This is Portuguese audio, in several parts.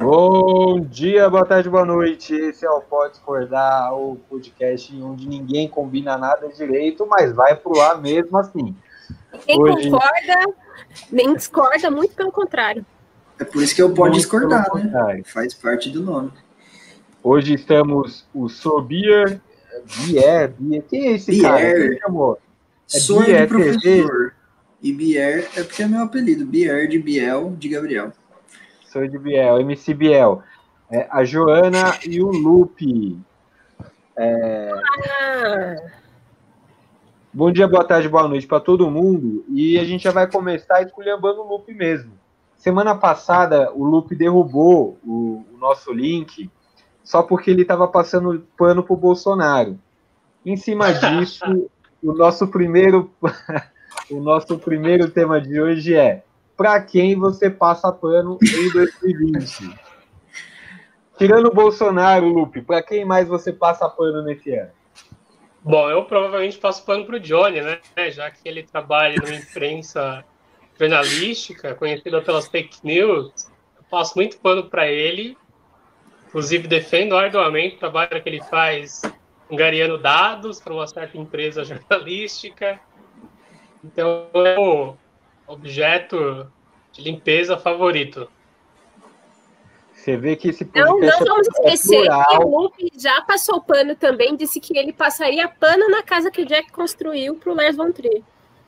Bom dia, boa tarde, boa noite. Esse é o Pode Discordar, o podcast onde ninguém combina nada direito, mas vai pro ar mesmo assim. Ninguém Hoje... concorda, nem discorda, muito pelo contrário. É por isso que eu pode discordar, né? Faz parte do nome. Hoje estamos o Sobier, Bier, Bier. Quem é esse Bier. cara? Quem chamou? É Sou Bier, professor. E Bier é porque é meu apelido. Bier de Biel de Gabriel. Sou de Biel, MC Biel. É, a Joana e o Lupe. É... Bom dia, boa tarde, boa noite para todo mundo. E a gente já vai começar esculhambando o Lupe mesmo. Semana passada, o Lupe derrubou o, o nosso link só porque ele estava passando pano para o Bolsonaro. Em cima disso, o nosso primeiro o nosso primeiro tema de hoje é para quem você passa pano em 2020? Tirando o Bolsonaro, Lupe, para quem mais você passa pano nesse ano? Bom, eu provavelmente passo pano para o Johnny, né? Já que ele trabalha numa imprensa jornalística, conhecida pelas fake news. Eu passo muito pano para ele. Inclusive, defendo arduamente o trabalho que ele faz angariando dados para uma certa empresa jornalística. Então, o objeto de limpeza favorito. Você vê que esse Não, não vamos é esquecer que o Luke já passou pano também, disse que ele passaria pano na casa que o Jack construiu para o Lars von Trier.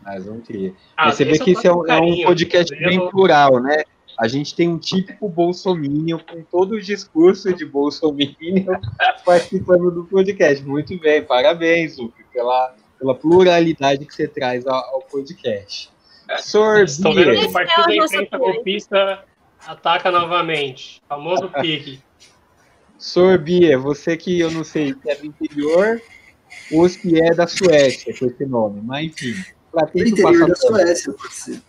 Lars von Trier. Ah, Você vê que esse é um, é um podcast bem vou... plural, né? A gente tem um típico bolsominion com todo o discurso de bolsominion participando do podcast. Muito bem, parabéns, Luke, pela, pela pluralidade que você traz ao, ao podcast. Sorbia. Estou vendo que o partido da imprensa golpista ataca novamente. Famoso pique. Sorbia, você que eu não sei se é do interior ou se é da Suécia com esse nome, mas enfim. Do interior da Suécia, pode ser.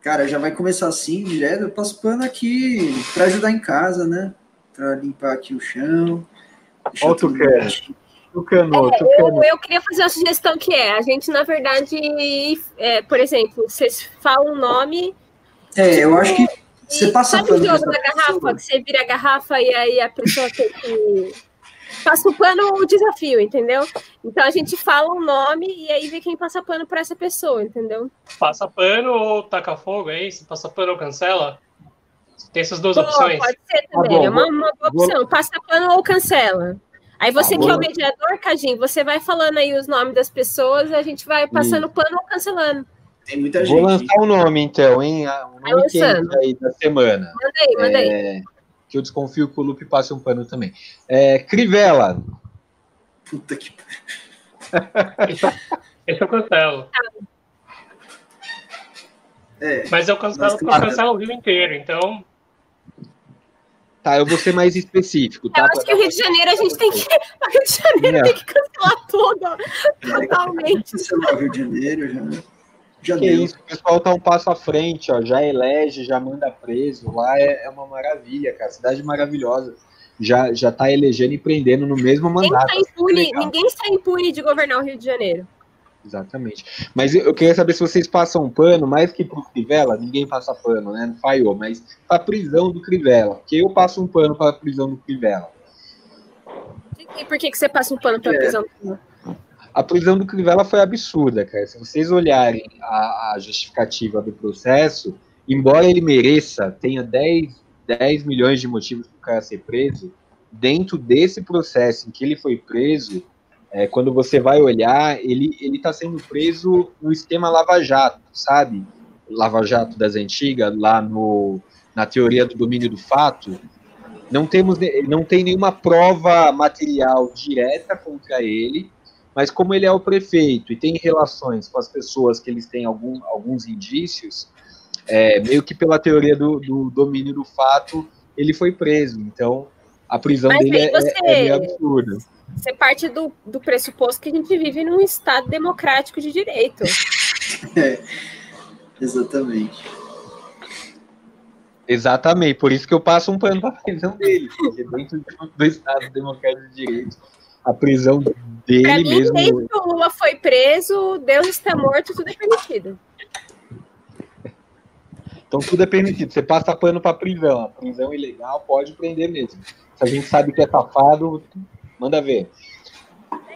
Cara, já vai começar assim, direto. Eu passo pano aqui para ajudar em casa, né? Para limpar aqui o chão. Olha o Tucano, é, eu, eu, queria fazer uma sugestão que é, a gente, na verdade, é, por exemplo, vocês falam um nome. É, tipo, eu acho que você passa Sabe o jogo da garrafa, que você vira a garrafa e aí a pessoa tem que. Passa o pano o desafio, entendeu? Então a gente fala um nome e aí vê quem passa pano para essa pessoa, entendeu? Passa pano ou taca fogo, é isso? Passa pano ou cancela? Tem essas duas opções. Pode ser também, tá bom, é uma, uma boa opção. Passa pano ou cancela. Aí você ah, que é o mediador, Cadinho, você vai falando aí os nomes das pessoas, a gente vai passando pano ou cancelando. Tem muita gente. Vou lançar o um nome, então, hein? O nome aí da semana. Mandei, mandei. É, que eu desconfio que o Lupe passe um pano também. É, Crivella. Puta que. Esse eu cancelo. É, Mas eu cancelo, eu cancelo o Rio inteiro, então Tá, eu vou ser mais específico, tá? Eu acho que o Rio de Janeiro a gente tem que. O Rio de Janeiro é. tem que cancelar tudo. Totalmente. Cancelar o Rio de Janeiro já. Já que deu. isso, o pessoal tá um passo à frente, ó. Já elege, já manda preso. Lá é, é uma maravilha, cara. Cidade maravilhosa. Já, já tá elegendo e prendendo no mesmo ninguém mandato. Tá impune, ninguém está impune de governar o Rio de Janeiro. Exatamente. Mas eu queria saber se vocês passam um pano, mais que pro Crivella, ninguém passa pano, né? Não falhou, mas a prisão do Crivella. Porque eu passo um pano para a prisão do Crivella. E por que, que você passa um pano para a é. prisão do Crivella? A prisão do Crivella foi absurda, cara. Se vocês olharem a, a justificativa do processo, embora ele mereça, tenha 10, 10 milhões de motivos para o cara ser preso, dentro desse processo em que ele foi preso, é, quando você vai olhar, ele está sendo preso no esquema Lava Jato, sabe? Lava Jato das antigas, lá no, na teoria do domínio do fato. Não, temos, não tem nenhuma prova material direta contra ele, mas como ele é o prefeito e tem relações com as pessoas que eles têm algum, alguns indícios, é, meio que pela teoria do, do, domínio do fato, ele foi preso. Então, a prisão mas dele você... é, é meio absurda você parte do, do pressuposto que a gente vive num Estado democrático de direito. É, exatamente. Exatamente, por isso que eu passo um pano para a prisão dele, porque dentro do Estado democrático de direito, a prisão dele pra mim, mesmo. Desde que o Lula foi preso, Deus está morto, tudo é permitido. Então tudo é permitido. Você passa pano pra prisão. A prisão ilegal pode prender mesmo. Se a gente sabe que é safado, manda ver.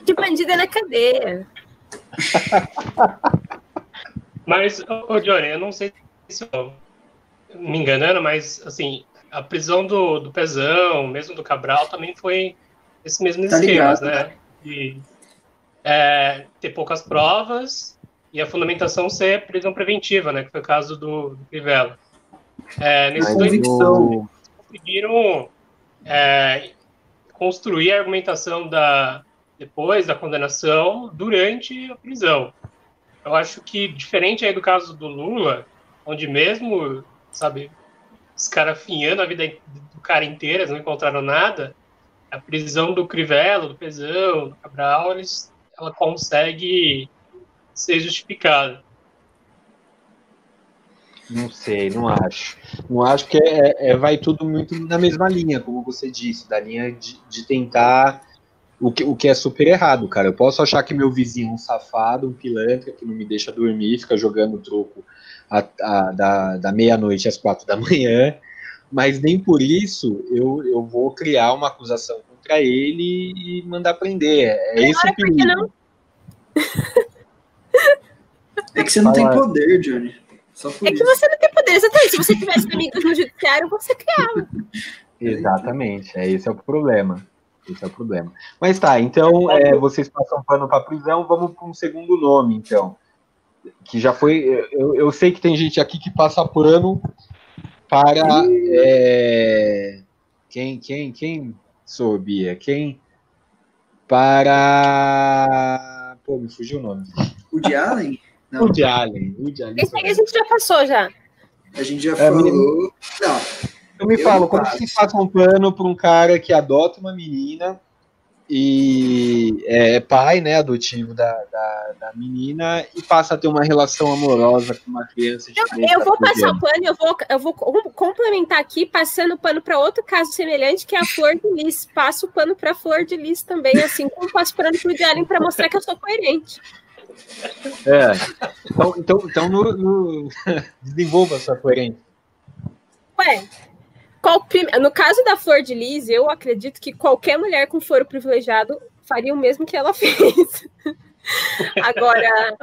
De bandida na cadeia. Mas, ô Johnny, eu não sei se eu me enganando, mas assim, a prisão do, do Pezão, mesmo do Cabral, também foi esse mesmo Tá esquema, ligado, né? De é, ter poucas provas e a fundamentação ser prisão preventiva, né? Que foi o caso do, do Crivella. É, nesses dois convicção. conseguiram é, construir a argumentação da depois da condenação durante a prisão. Eu acho que diferente aí do caso do Lula, onde mesmo, sabe, os caras afinhando a vida do cara inteira, eles não encontraram nada, a prisão do Crivella, do Pezão, do Cabral, eles, ela consegue ser justificada. Não sei, não acho. Não acho que é, é- vai tudo muito na mesma linha, como você disse, da linha de, de tentar o que, o que é super errado, cara. Eu posso achar que meu vizinho é um safado, um pilantra, que não me deixa dormir, fica jogando troco a- a- da, da meia-noite às quatro da manhã, mas nem por isso eu, eu vou criar uma acusação contra ele e mandar prender. É esse o Por que perigo. É que você não tem poder, Johnny. Só por É que isso. você não tem poder. Exatamente. Se você tivesse amigos no judiciário, você criava. Exatamente, é esse é o problema. Esse é o problema. Mas tá, então é, vocês passam pano para prisão, vamos para um segundo nome, então. Que já foi. Eu, eu sei que tem gente aqui que passa pano para. é, quem, quem, quem sou, Bia? Quem? Para. Pô, me fugiu o nome. O de Allen? Não, Woody Allen. Woody Allen. Esse aí a gente já passou já. a gente já É, falou. menino. Não, Eu me Eu falo, como faço. vocês passam pano para um cara que adota uma menina e é pai, né, adotivo da, da, da menina e passa a ter uma relação amorosa com uma criança de Eu, 13, eu vou 14 passar o pano, eu vou, eu vou com- complementar aqui, passando o pano para outro caso semelhante, que é a Flor de Lis. Passo o pano para Flor de Lis também, assim como passo pano para o Diário para mostrar que eu sou coerente. É. Então, então, então no, no- desenvolva sua coerência. Ué, qual prim- no caso da Flor de Lis, eu acredito que qualquer mulher com foro privilegiado faria o mesmo que ela fez. Agora,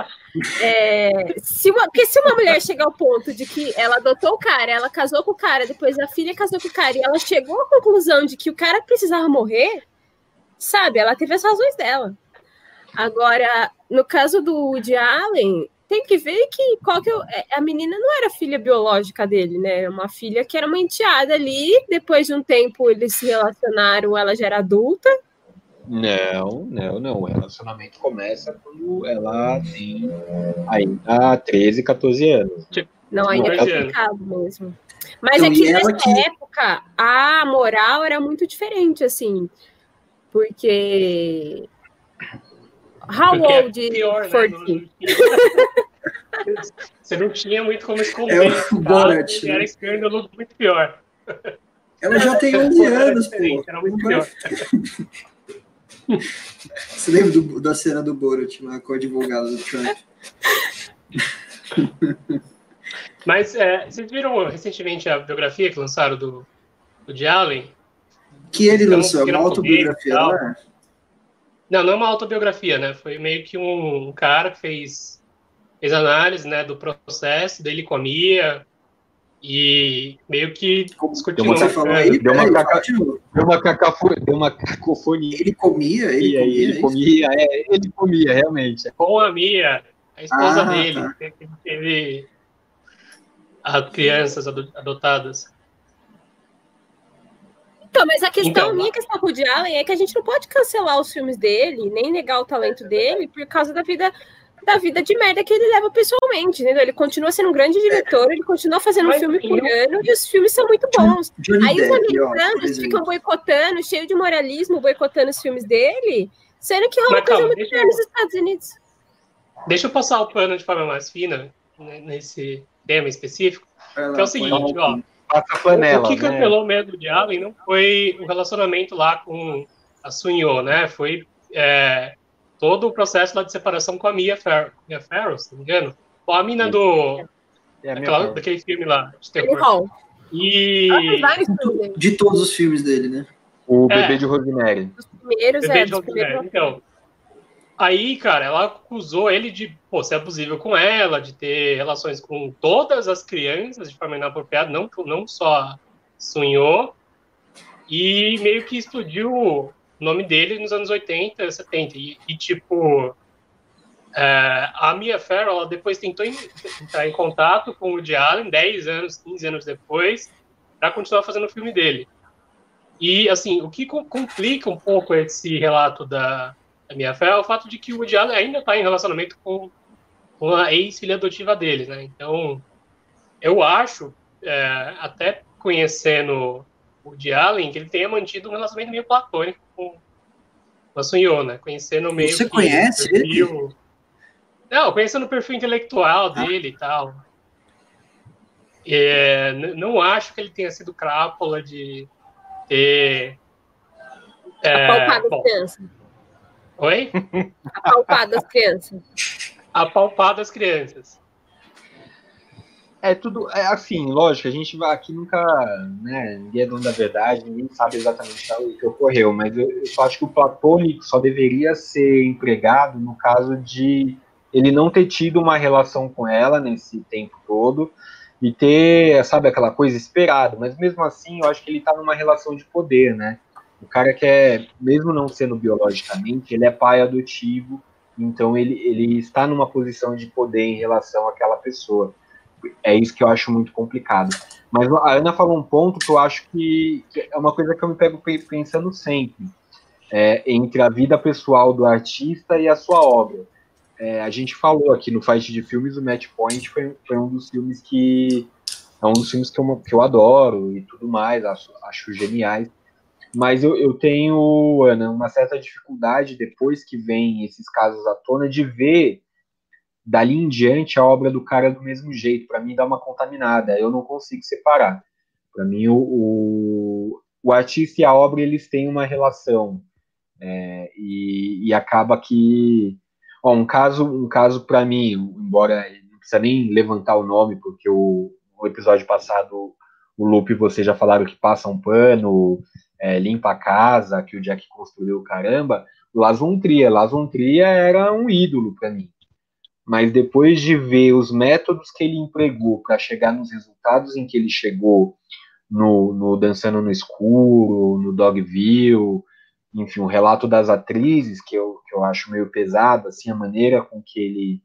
é, se uma, porque se uma mulher chegar ao ponto de que ela adotou o cara, ela casou com o cara, depois a filha casou com o cara, e ela chegou à conclusão de que o cara precisava morrer, sabe? Ela teve as razões dela. Agora, no caso do Woody Allen, tem que ver que, qual que é o- é, a menina não era filha biológica dele, né? Era uma filha que era uma enteada ali. Depois de um tempo eles se relacionaram, ela já era adulta. Não, não, não. O relacionamento começa quando ela tem ainda 13, 14 anos. Não, ainda é complicado mesmo. Mas Então, é que nessa que- época a moral era muito diferente, assim. Porque. How Porque é old pior, né? 14? Não- não tinha- Você não tinha muito como esconder. É o Borat, e né? Era escândalo muito pior. ela já tem Era 11 anos, pô. Era muito pior. Você lembra do- da cena do Borat lá com o advogado do Trump? Mas é, vocês viram recentemente a biografia que lançaram do, do de Allen? Que ele lançou, é uma autobiografia, não é? Não, não é uma autobiografia, né? Foi meio que um cara que fez, fez análise né, do processo, dele comia e meio que Como discutiu Deu aí, Deu uma caca-. Deu uma, cacafo, deu uma cacofonia. Ele comia, ele E aí comia, ele é comia, é, ele comia, realmente. com a Mia, a esposa Ah, dele, tá. que teve as crianças ado- adotadas. Então, mas a questão, Então, a minha questão com o Allen é que a gente não pode cancelar os filmes dele, nem negar o talento dele, por causa da vida da vida de merda que ele leva pessoalmente, entendeu? Ele continua sendo um grande diretor, ele continua fazendo um filme por ano e os filmes são muito bons. Johnny Aí os americanos ficam boicotando, cheio de moralismo, boicotando os filmes dele, sendo que é uma Mas coisa muito eu- nos Estados Unidos. Deixa eu passar o pano de forma mais fina né, nesse tema específico. Que é o seguinte, ó. Passa a panela, o que né? cancelou mesmo de Allen não foi o relacionamento lá com a Sunyo, né? Foi é, todo o processo lá de separação com a Mia, Fer Mia Farrow, se não me engano. Ou a mina do, É forma. daquele filme lá, de terror. Hall. E. De todos os filmes dele, né? O É. bebê de Rosemary. Dos primeiros, Bebê é, de dos Rosemary. primeiros. Então, aí, cara, ela acusou ele de pô, ser abusivo com ela, de ter relações com todas as crianças de forma inapropriada, não, não só sonhou, e meio que explodiu o nome dele nos anos 80, 70. E, e, tipo, é, a Mia Farrow ela depois tentou en- entrar em contato com o Woody Allen 10 anos, 15 anos depois, para continuar fazendo o filme dele. E, assim, o que co- complica um pouco esse relato da, da Mia Farrow é o fato de que o Woody Allen ainda está em relacionamento com, com a ex-filha adotiva dele, né? Então, eu acho, é, até conhecendo o Woody Allen, que ele tenha mantido um relacionamento meio platônico com, com a Sunyo, né? Conhecendo meio Você que conhece o perfil... Não, conhecendo o perfil intelectual dele e tal. É, não acho que ele tenha sido crápula de ter. É, bom. Oi? Apalpar das crianças. Apalpar das crianças. É tudo, é assim, lógico, a gente vai aqui nunca, né, ninguém é dono da verdade, ninguém sabe exatamente o que ocorreu, mas eu, eu só acho que o platônico só deveria ser empregado no caso de ele não ter tido uma relação com ela nesse tempo todo e ter, sabe, aquela coisa esperada, mas mesmo assim eu acho que ele tá numa relação de poder, né? O cara que é, mesmo não sendo biologicamente, ele é pai adotivo, então ele, ele está numa posição de poder em relação àquela pessoa é isso que eu acho muito complicado. Mas a Ana falou um ponto que eu acho que, é uma coisa que eu me pego pe- pensando sempre, é, entre a vida pessoal do artista e a sua obra. É, a gente falou aqui no Fight de Filmes, o Match Point foi, foi um dos filmes que é um dos filmes que eu, que eu adoro e tudo mais, acho, acho geniais. Mas eu, eu tenho, Ana, uma certa dificuldade depois que vem esses casos à tona de ver dali em diante a obra do cara do mesmo jeito. Para mim dá uma contaminada. Eu não consigo separar. Para mim o, o, o, artista e a obra eles têm uma relação é, e, e, acaba que ó, um caso um caso para mim, embora não precisa nem levantar o nome porque o, o episódio passado o Lupe vocês já falaram que passa um pano, é, limpa a casa, que o Jack construiu caramba. Von Trier era um ídolo para mim mas depois de ver os métodos que ele empregou para chegar nos resultados em que ele chegou no, no Dançando no Escuro, no Dogville, enfim, o relato das atrizes, que eu, que eu acho meio pesado, assim, a maneira com que ele,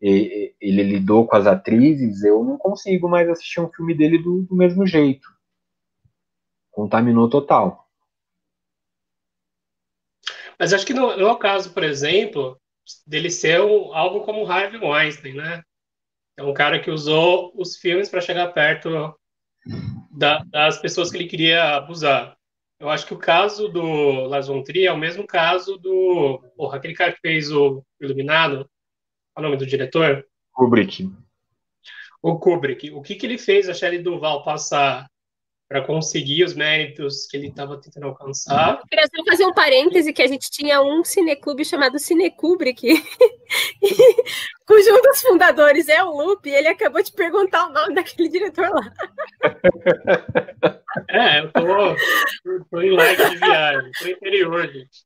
ele, ele lidou com as atrizes, eu não consigo mais assistir um filme dele do, do mesmo jeito. Contaminou total. Mas acho que no, no caso, por exemplo, dele ser um, algo como o Harvey Weinstein, né? É um cara que usou os filmes para chegar perto da, das pessoas que ele queria abusar. Eu acho que o caso do Lars von Trier é o mesmo caso do... Porra, aquele cara que fez o Iluminado, qual é o nome do diretor? Kubrick. O Kubrick. O que, que ele fez a Shelley Duval passar para conseguir os méritos que ele estava tentando alcançar. Eu queria só fazer um parêntese que a gente tinha um cineclube chamado Cinekubrick, cujo um dos fundadores é o Lupe, e ele acabou de perguntar o nome daquele diretor lá. É, eu tô, tô em lag de viagem, tô interior, gente.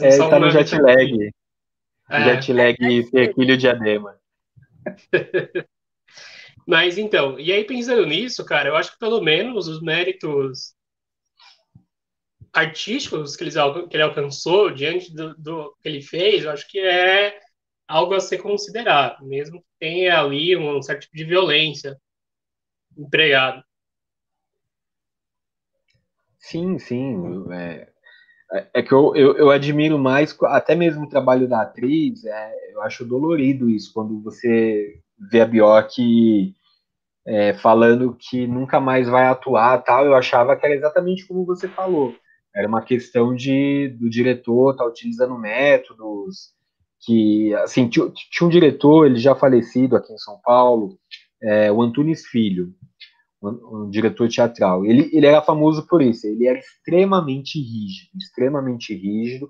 É, tá no jet lag. É. Jet lag Serquilho Diadema. Mas então, e aí pensando nisso, cara, eu acho que pelo menos os méritos artísticos que ele, alcançou diante do, do, que ele fez, eu acho que é algo a ser considerado, mesmo que tenha ali um certo tipo de violência empregado. Sim, sim. É, é que eu, eu, eu, admiro mais, até mesmo o trabalho da atriz, é, eu acho dolorido isso, quando você vê a Bjork é, falando que nunca mais vai atuar tal, eu achava que era exatamente como você falou. Era uma questão de do diretor estar tá utilizando métodos que, assim, tinha, tinha, um diretor, ele já falecido aqui em São Paulo, é, o Antunes Filho, um, um, diretor teatral. Ele, ele era famoso por isso, ele era extremamente rígido, extremamente rígido,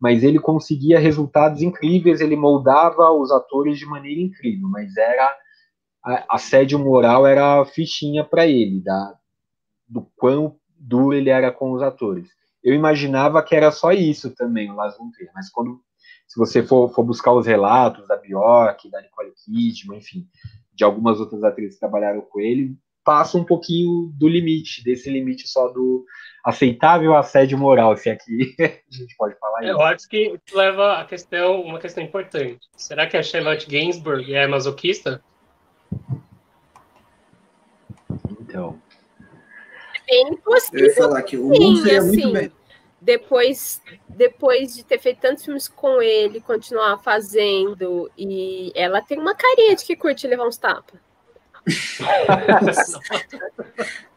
mas ele conseguia resultados incríveis, ele moldava os atores de maneira incrível, mas era a- assédio moral era a fichinha para ele, da, do quão duro ele era com os atores. Eu imaginava que era só isso também, o Lars von Trier, mas quando se você for, for buscar os relatos da Bjork, da Nicole Kidman, enfim, de algumas outras atrizes que trabalharam com ele, passa um pouquinho do limite, desse limite só do aceitável assédio moral, se aqui a gente pode falar Eu isso. acho que leva a questão, uma questão importante. Será que a Charlotte Gainsbourg é masoquista? Então, Bem Eu ia possível, falar que o Sim, mundo seria muito assim, bem. depois, depois de ter feito tantos filmes com ele, continuar fazendo, e ela tem uma carinha de que curte levar uns tapas.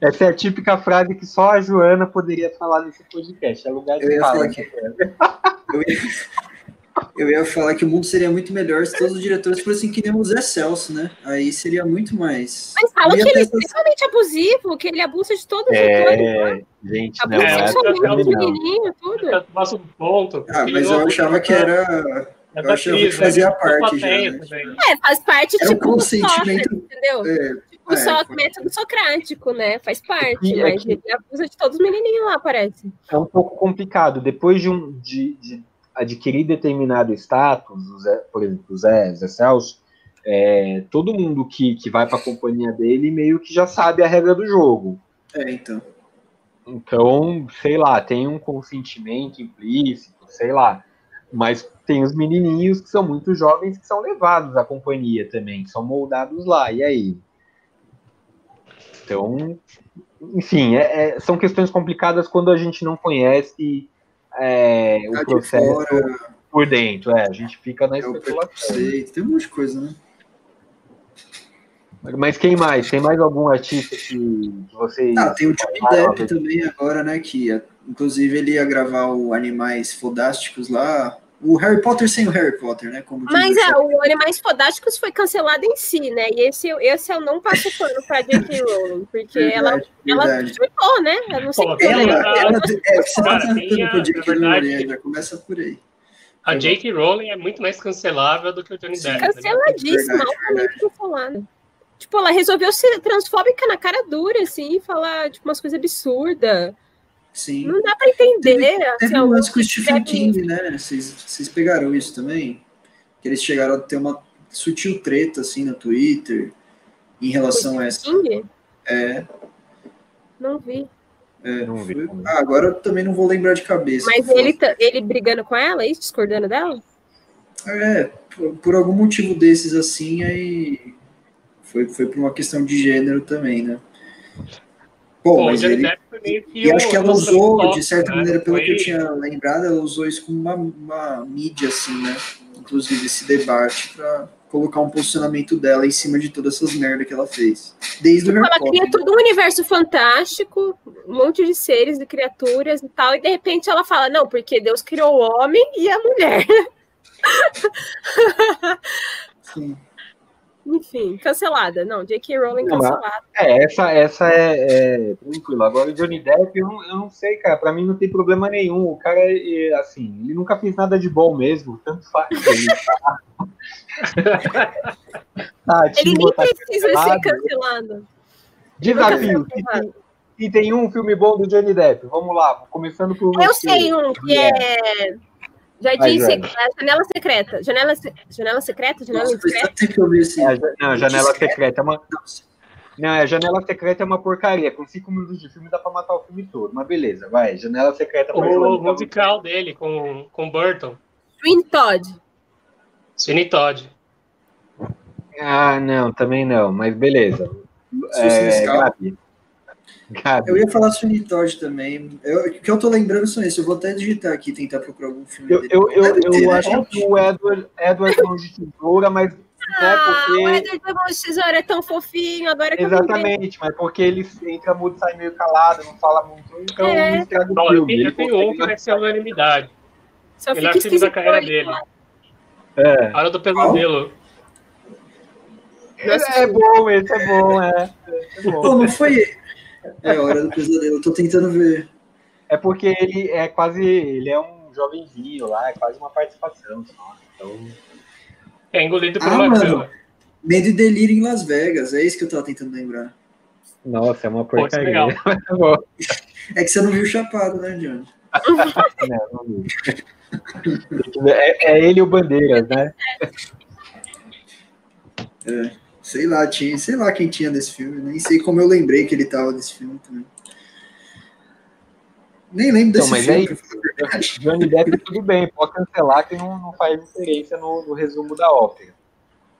essa é a típica frase que só a Joana poderia falar nesse podcast. É lugar de Eu ia fala, falar né, que- Joana? Eu ia, eu ia falar que o mundo seria muito melhor se todos os diretores fossem que nem o Zé Celso, né? Aí seria muito mais. Mas fala que ele é essas- extremamente abusivo, que ele abusa de todos os atores. É, gente, não, Abusa é, sexualmente não, dos não. menininhos, tudo. Eu passo um ponto. Ah, mas eu achava que era. eu achava que né? fazia Da parte já, né? também. É, faz parte, um tipo, do consentimento. Sócrates, entendeu? É, Tipo, é, só foi. método socrático, né? Faz parte, que- é mas que- ele abusa de todos os menininhos lá, parece. é um pouco complicado. Depois de, um, de, de adquirir determinado status, Zé, por exemplo, o Zé, Zé Celso, é, todo mundo que, que vai para a companhia dele meio que já sabe a regra do jogo. é, então. Então, sei lá, tem um consentimento implícito, sei lá. Mas tem os menininhos que são muito jovens que são levados à companhia também, que são moldados lá. E aí? Então, enfim, é- é- são questões complicadas quando a gente não conhece é, Tá o de processo fora, por dentro. É, a gente fica na é especulação. tem um monte de coisa, né? Mas quem mais? Tem mais algum artista que, vocês. Ah, tem o Johnny Depp também agora, né? Que inclusive ele ia gravar o Animais Fodásticos lá. O Harry Potter sem o Harry Potter, né? Como Mas o é, o Animais Fodásticos foi cancelado em si, né? E esse, esse eu não passo pano pra J.K. Rowling, porque ela, Verdade, ela verdade. surtou, né? Eu não sei o Pô, que ela- ela, Ela, ela, é, você tá a- com J.K. Rowling, já começa por aí. A J.K. Rowling é muito mais cancelável do que o Johnny. Depp. né? canceladíssima, altamente cancelada. Tipo, ela resolveu ser transfóbica na cara dura, assim, e falar, tipo, umas coisas absurdas. Sim. Não dá pra entender. assim, Teve um lance com o Stephen King, né? Vocês, vocês pegaram isso também? Que eles chegaram a ter uma sutil treta, assim, no Twitter, em relação a essa. King? É, Não vi. é, Não vi foi-. Ah, agora eu também não vou lembrar de cabeça. Mas ele, tá- ele brigando com ela, é isso? Discordando dela? É, por, por algum motivo desses assim, aí foi, foi por uma questão de gênero também, né? Bom, Pô, o mas ele, Depp foi meio que e acho que ela o usou, top, de certa né? maneira, pelo que eu Foi- tinha lembrado, ela usou isso como uma, uma mídia, assim, né? Inclusive esse debate para colocar um posicionamento dela em cima de todas essas merdas que ela fez. Desde o Harry Ela cria todo um universo fantástico, um monte de seres e criaturas e tal, e de repente ela fala, não, porque Deus criou o homem e a mulher. Sim. Enfim, cancelada. Não, J.K. Rowling cancelada. É, essa, essa é, é tranquilo. Agora o Johnny Depp, eu não, eu não sei, cara. Pra mim não tem problema nenhum. O cara, é, assim, ele nunca fez nada de bom mesmo. Tanto faz. Ele tá, Ele ativo, nem tá precisa ser cancelado. cancelado. Desafio. Se tem um filme bom do Johnny Depp, vamos lá. Começando por Eu você. sei um que é. Jardim Secreto. Janela Secreta. Janela, janela Secreta? Janela Secreta? É, não, Janela Secreta é uma. Não, a Janela Secreta é uma porcaria. Com cinco minutos de filme dá pra matar o filme todo. Mas beleza, vai. Janela Secreta O Joana. musical dele com, com Burton. Twin Todd. Sweeney Todd. Ah, não, também não, mas beleza. É. Gabi. Gabi. Eu ia falar Sweeney Todd também. Eu, o que eu tô lembrando são esses. Eu vou até digitar aqui, tentar procurar algum filme Eu, dele. eu, eu, ter, eu né? acho que o Edward, Edward Mão de Tesoura, mas é Ah, o porque. Edward da Mão de Tesoura é tão fofinho, agora que eu. Exatamente, mas porque ele entra mudo, sai meio calado, não fala muito, então É. estraga o eu filme. tenho, Ele eu tenho consegue um que vai ser a unanimidade. Só Melhor filme da carreira dele. É. A Hora do Pesadelo. É, é bom, esse é bom, é. Esse é bom. Pô, não foi. É hora do pesadelo. Eu tô tentando ver. É porque ele é quase. Ele é um jovenzinho lá, é quase uma participação só. Então. É engolido por Ah, uma mano. cama. Medo e Delírio em Las Vegas, é isso que eu tava tentando lembrar. Nossa, é uma é porcaria. É que você não viu o Chapado, né, Johnny? Não, não vi. É, é ele e o Bandeiras, né? É, sei lá, tinha, sei lá quem tinha desse filme, nem sei como eu lembrei que ele tava nesse filme também. Nem lembro Então, desse mas filme, é. Johnny Depp tudo bem, pode cancelar que não, não faz diferença no, no resumo da ópera.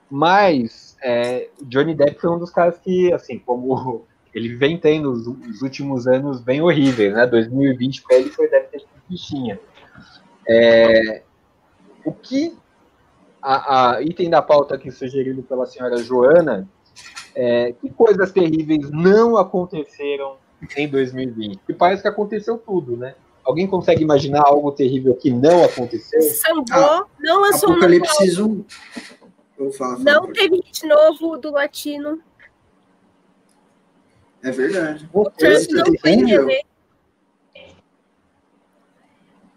Mas é, Johnny Depp foi um dos caras que, assim, como ele vem tendo os, os últimos anos bem horríveis, né? 2020 para ele foi deve ter sido fichinha. É, o que a, a item da pauta aqui sugerido pela senhora Joana, é, que coisas terríveis não aconteceram em 2020? Porque parece que aconteceu tudo, né? Alguém consegue imaginar algo terrível que não aconteceu? Sambô não lançou um Apocalipse Zoom. Não teve hit novo do Latino. É verdade. O Trump não foi.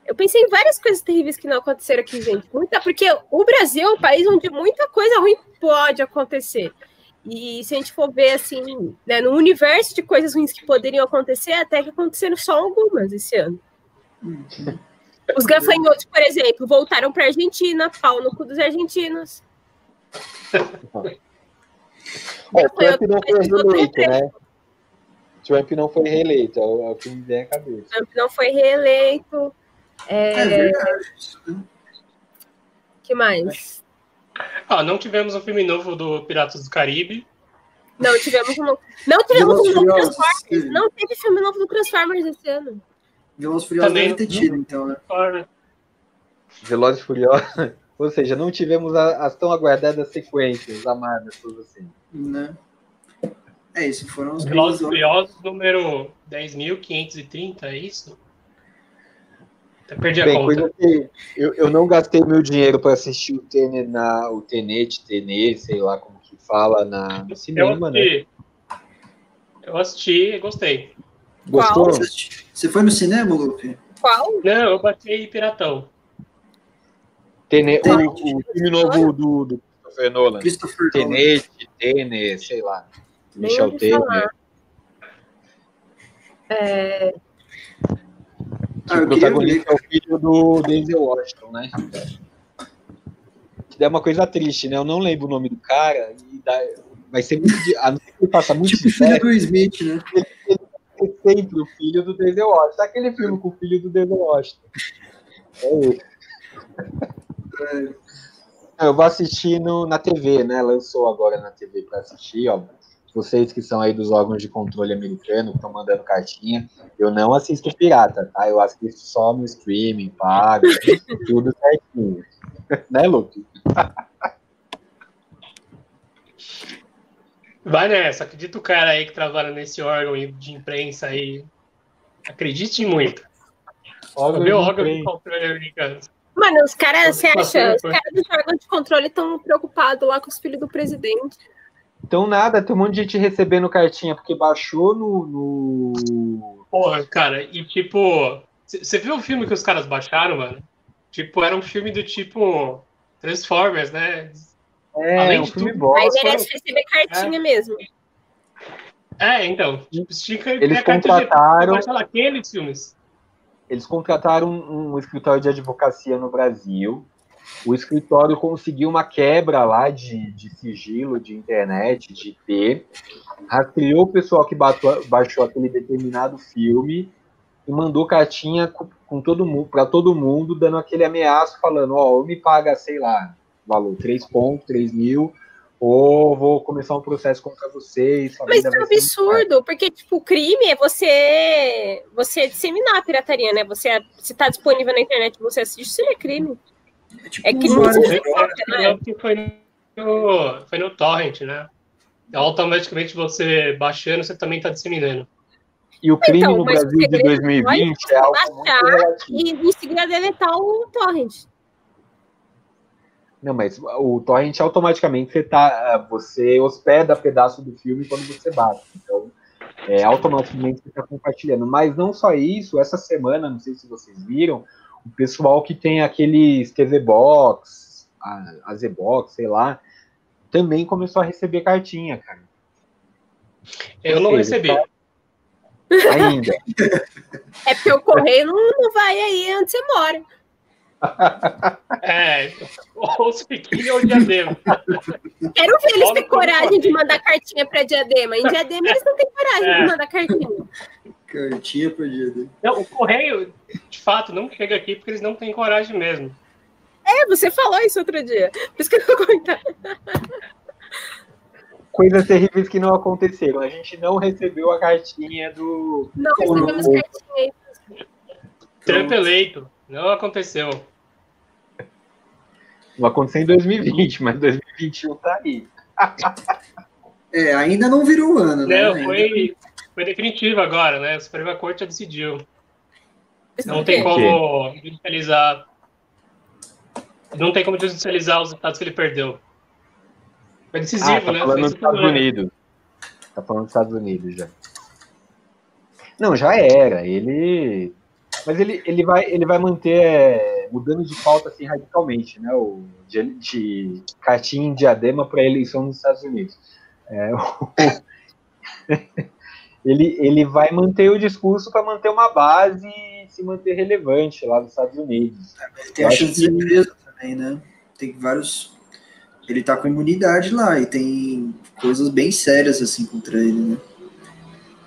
Eu pensei em várias coisas terríveis que não aconteceram aqui, gente. Muita, porque o Brasil é um país onde muita coisa ruim pode acontecer. E se a gente for ver assim, né, no universo de coisas ruins que poderiam acontecer, até que aconteceram só algumas esse ano. Os gafanhotos, por exemplo, voltaram para a Argentina, pau no cu dos argentinos. É, Trump não foi reeleito, né? Trump não foi reeleito, é o, é o que me vem à cabeça. Trump não foi reeleito. É, É verdade. isso, né? que mais? Ah, não tivemos um filme novo do Piratas do Caribe. Não tivemos um novo. Não tivemos um novo Transformers. teve. Não teve filme novo do Transformers esse ano. Velozes e Furiosos Também deve ter tido, então, né? Claro. Velozes e Furiosos, ou seja, não tivemos as tão aguardadas sequências amadas, tudo assim. né? É isso, foram os Velozes e Furiosos número 10.530, é isso? Até perdi a Bem, conta. que eu, eu não gastei meu dinheiro para assistir o Tenet, na, o Tenet, Tenet, sei lá como que fala, na, no Eu cinema, né? assisti. Eu assisti e gostei. Gostou? Qual? Você foi no cinema, Lupe? Qual? Não, eu baixei Piratão. Tenet, Tenet. o, o filme novo do, do Christopher Nolan. Christopher Nolan. Tenet, Tenet, sei lá. Michel Tenet. falar. É, Ah, o protagonista é o filho do Denzel Washington, né? Que é uma coisa triste, né? Eu não lembro o nome do cara. E dá, vai ser muito. A não ser que ele faça muito Tipo o filho do Smith, né? é sempre o filho do Denzel Washington. Aquele filme com o filho do Denzel Washington. É ele. É, Eu vou assistir no, na TV, né? Lançou agora na TV para assistir, ó. Vocês que são aí dos órgãos de controle americano, que estão mandando cartinha, eu não assisto pirata, tá? Eu assisto só no streaming, pago, tudo certinho. né, Luke? Vai nessa, acredita o cara aí que trabalha nesse órgão de imprensa aí. Acredite muito. Órgão Meu órgão de controle americano. Mano, os caras, você Passou acha? Os caras do órgão de controle estão preocupados lá com os filhos do presidente. Então nada, tem um monte de gente recebendo cartinha, porque baixou no. no... Porra, cara, e tipo. Você viu o filme que os caras baixaram, mano? Tipo, era um filme do tipo. Transformers, né? É, Além um de filme tudo, Aí bosta. merece receber cartinha mesmo. É, então. Tipo, que Eles de- contrataram- lá aqueles filmes. Eles contrataram um, um escritório de advocacia no Brasil. O escritório conseguiu uma quebra lá de, de sigilo de internet, de IP, rastreou o pessoal que batou- baixou aquele determinado filme e mandou cartinha com, com todo mundo para todo mundo, dando aquele ameaço, falando, ó, ou me paga, sei lá, valor 3 pontos, 3 mil, ou vou começar um processo contra vocês. Mas é um absurdo, porque, tipo, o crime é você, você disseminar a pirataria, né? Você, se tá disponível na internet você assiste, isso é crime. É tipo É que não- que né? foi no, foi no Torrent, né? Automaticamente você baixando, você também tá disseminando. E o crime Então, no Brasil de segredo 2020 é algo muito baixar. E em seguida deletar o torrent. Não, mas o torrent automaticamente você, tá, você hospeda pedaço do filme quando você bate. Então, é, automaticamente você está compartilhando. Mas não só isso, essa semana, não sei se vocês viram, o pessoal que tem aqueles TV Box, a, a Z Box, sei lá, também começou a receber cartinha, cara. Eu não recebi. Ainda. É porque o correio não, não vai aí onde você mora. É, ou os pequenos ou diadema. Quero ver eles terem coragem de mandar cartinha pra diadema. Em diadema eles não têm coragem É. de mandar cartinha. Cartinha perdida. Não, o correio, de fato, não chega aqui porque eles não têm coragem mesmo. É, você falou isso outro dia. Por isso que eu vou comentar. Coisas terríveis que não aconteceram. A gente não recebeu a cartinha do. Não recebemos cartinha aí. Trump eleito. Não aconteceu. Não aconteceu em 2020, mas 2021 tá aí. É, ainda não virou ano, né? Não, Ainda- foi, definitivo agora, né? A Suprema Corte já decidiu. Não tem como judicializar. Não tem como judicializar os estados que ele perdeu. Foi decisivo, Ah, tá né? falando dos Estados eu- Unidos. Tá falando dos Estados Unidos já. Não, já era. Ele. Mas ele, ele, vai, ele vai manter é, mudando de pauta assim radicalmente, né? O, de, de cartinha em diadema para a eleição nos Estados Unidos. É, o- ele, ele vai manter o discurso para manter uma base e se manter relevante lá nos Estados Unidos. Ele tem a chance acho de ser que- preso também, né? Tem vários. Ele tá com imunidade lá e tem coisas bem sérias assim contra ele, né?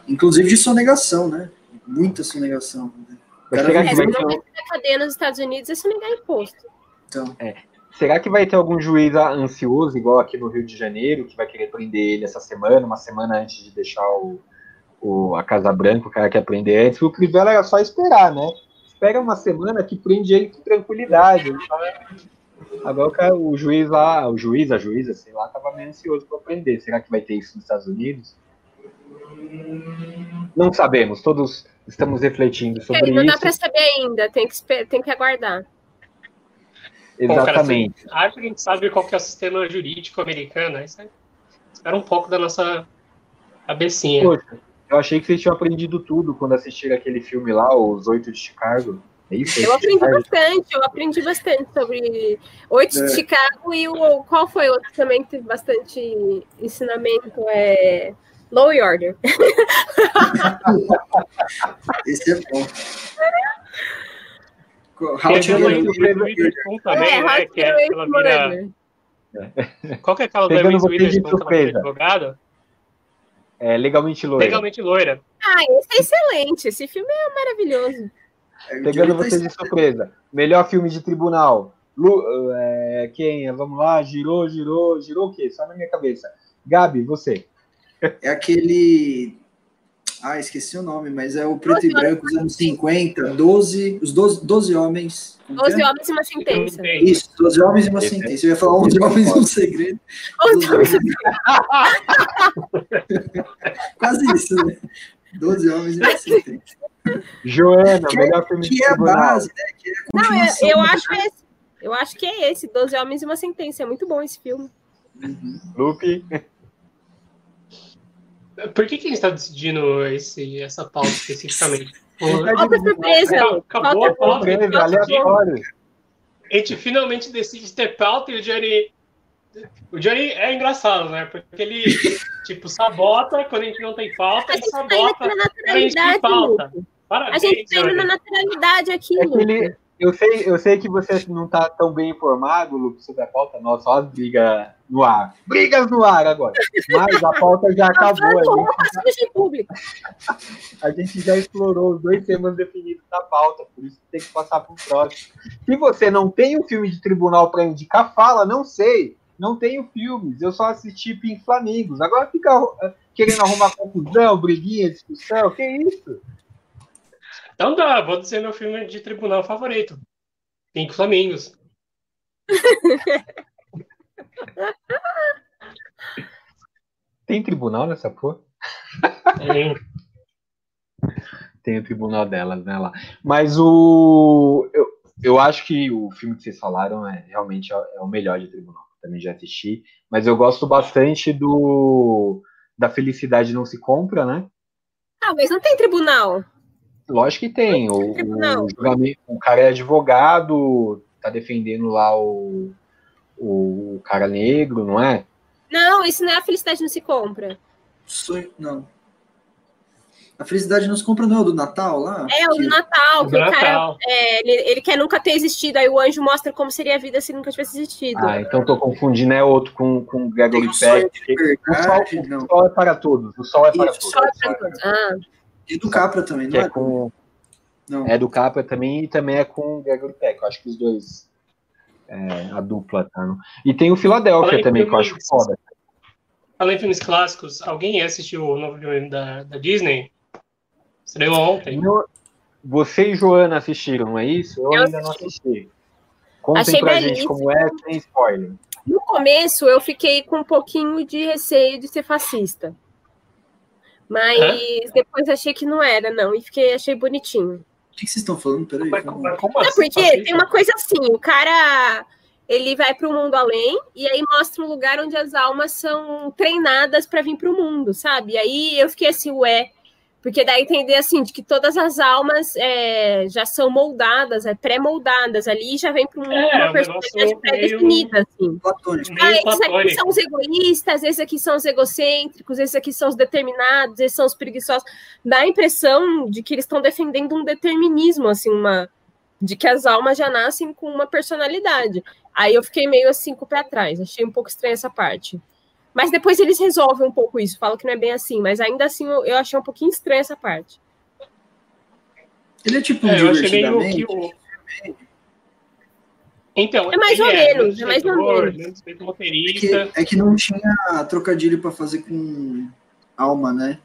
Inclusive de sonegação, né? Muita sonegação. Né? Será, É, que se vai não ter, receber cadeia nos Estados Unidos, é se negar imposto. Então, será que vai ter algum juiz ansioso, igual aqui no Rio de Janeiro, que vai querer prender ele essa semana, uma semana antes de deixar o, o- a Casa Branca, o cara quer prender antes? O Crivella era só esperar, né? Espera uma semana que prende ele com tranquilidade. Agora o, cara- o juiz lá, o juiz, a juíza, sei lá, tava meio ansioso para prender. Será que vai ter isso nos Estados Unidos? Não sabemos, todos estamos refletindo sobre É, não dá isso. pra saber ainda, tem que, tem que aguardar. Bom, cara, Exatamente. assim, acho que a gente sabe qual que é o sistema jurídico americano. Isso aí espera um pouco da nossa cabecinha. Poxa, eu achei que vocês tinham aprendido tudo quando assistiram aquele filme lá, Os Oito de Chicago. É isso? Eu aprendi Chicago? bastante, eu aprendi bastante sobre oito É. de Chicago e o qual foi outro que também teve bastante ensinamento é and Order. esse é bom. How to get também, é, né? Que é vira... Murder. Qual que é aquela da Witherspoon que ela vira surpresa. advogada? É legalmente loiro. Legalmente loira. Ah, esse é excelente, esse filme é maravilhoso. É, Pegando tá vocês de surpresa. Melhor filme de tribunal. Lu, é, quem? Vamos lá, girou, girou, girou o quê? Só na minha cabeça. Gabi, você. É aquele. Ah, esqueci o nome, mas é o preto e branco dos anos 50, 12, os 12, 12 homens. como que Doze é? homens e uma sentença. Isso, 12 homens e uma é- sentença. Eu ia falar 11 homens e um segredo. Onze homens e Quase isso, né? 12 homens e uma sentença. Joana, Que- melhor filme de Que é a base, né? Que é a Não, eu, eu acho esse. Eu acho que é esse, Doze Homens e uma Sentença. É muito bom esse filme. Uhum. Lupe. Por que, que a gente está decidindo esse, essa pauta especificamente? Pô, Qual que é a surpresa? Acabou a pauta. Aleatório. A gente finalmente decide ter pauta e o Johnny. O Johnny é engraçado, né? Porque ele, tipo, sabota quando a gente não tem pauta A e gente tá indo sabota na quando a gente tem naturalidade, pauta. Luke. A Parabéns, gente tá indo Johnny. na naturalidade aqui, É ele, eu, sei, eu sei que você não tá tão bem informado, Lupe, sobre a pauta nossa, ó, as brigas no ar. Brigas no ar agora. Mas a pauta já acabou. A Lavando gente, a gente já explorou os dois temas definidos da pauta, por isso tem que passar para o próximo. Se você não tem um filme de tribunal para indicar, fala, não sei. Não tenho filmes, eu só assisti Pink Flamingos. Agora fica eh, querendo arrumar confusão, briguinha, discussão, que isso? Então dá, vou dizer meu filme de tribunal favorito. Cinco Flamingos. Tem tribunal nessa porra? Hum, tem o tribunal delas, né, lá. Mas o. Eu, eu acho que o filme que vocês falaram é realmente é é o melhor de tribunal. Também já assisti. Mas eu gosto bastante do. Da Felicidade Não Se Compra, né? Ah, mas não tem tribunal. Lógico que tem. O, o, julgamento- o cara é advogado, tá defendendo lá o, o cara negro, não é? Não, isso não é a felicidade não se compra. Sonho, não. A felicidade nos compra não é o do Natal lá? É, o do Natal, que o cara Natal. é, ele, ele quer nunca ter existido, aí o anjo mostra como seria a vida se nunca tivesse existido. Ah, então tô confundindo, é outro com, com Gregory Peck. O sol, o não. sol é para todos. O sol é para Isso, todos. Só pra todos. Ah, E do Capra também, não é é? com. Não. É do Capra também e também é com o Gregory Peck. Eu acho que os dois. É, a dupla, tá? no- E tem o aí, também, que eu acho filmes. foda. Falando em filmes clássicos, alguém assistiu o novo filme da, da Disney? Estreou ontem. No- Você e Joana assistiram, não é isso? Eu, Eu ainda não assisti. Contem Achei pra gente belíssimo. como é, sem spoiler. no começo eu fiquei com um pouquinho de receio de ser fascista. Mas depois achei que não era, não. E fiquei, achei bonitinho. O que que vocês estão falando? Peraí. Calma. mas como Não, assim? porque tem uma coisa assim, o cara ele vai para o mundo além e aí mostra um lugar onde as almas são treinadas para vir para o mundo, sabe? E aí eu fiquei assim, ué, porque dá a entender assim de que todas as almas é, já são moldadas, é pré-moldadas ali, já vem para um, É, uma um personalidade pré-definida, assim. Platônico. Ah, esses aqui são os egoístas, esses aqui são os egocêntricos, esses aqui são os determinados, esses são os preguiçosos. Dá a impressão de que eles estão defendendo um determinismo, assim, uma de que as almas já nascem com uma personalidade. Aí eu fiquei meio assim com o pé atrás, achei um pouco estranha essa parte. Mas depois eles resolvem um pouco isso, falam que não é bem assim, mas ainda assim eu, eu achei um pouquinho estranha essa parte. Ele é tipo um É, eu achei meio divertidamente. que o... Então, É mais ou menos, ele é mais ou diretor, menos. ele é É que, é que não tinha trocadilho pra fazer com alma, né?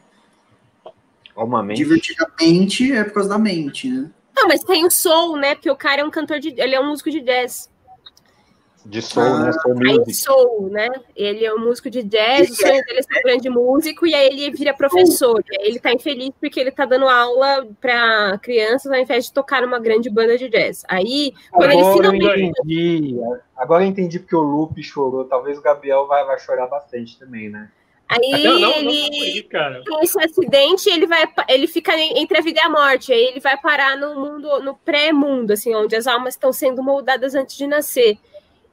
Uma mente. Divertidamente é por causa da mente, né? Não, mas tem o soul, né? Porque o cara é um cantor de. Ele é um músico de jazz. De soul, né? Soul Aí music. soul, né? Ele é um músico de jazz, o sonho dele é ser um grande músico, e aí ele vira professor. E aí ele tá infeliz porque ele tá dando aula para crianças ao invés de tocar numa grande banda de jazz. Aí, quando ele Agora eu finalmente. entendi. Agora eu entendi porque o Lupe chorou. Talvez o Gabriel vai, vai chorar bastante também, né? Aí Não, não, não ele. com esse acidente, ele vai, ele fica entre a vida e a morte. Aí ele vai parar no mundo, no pré-mundo, assim, onde as almas estão sendo moldadas antes de nascer.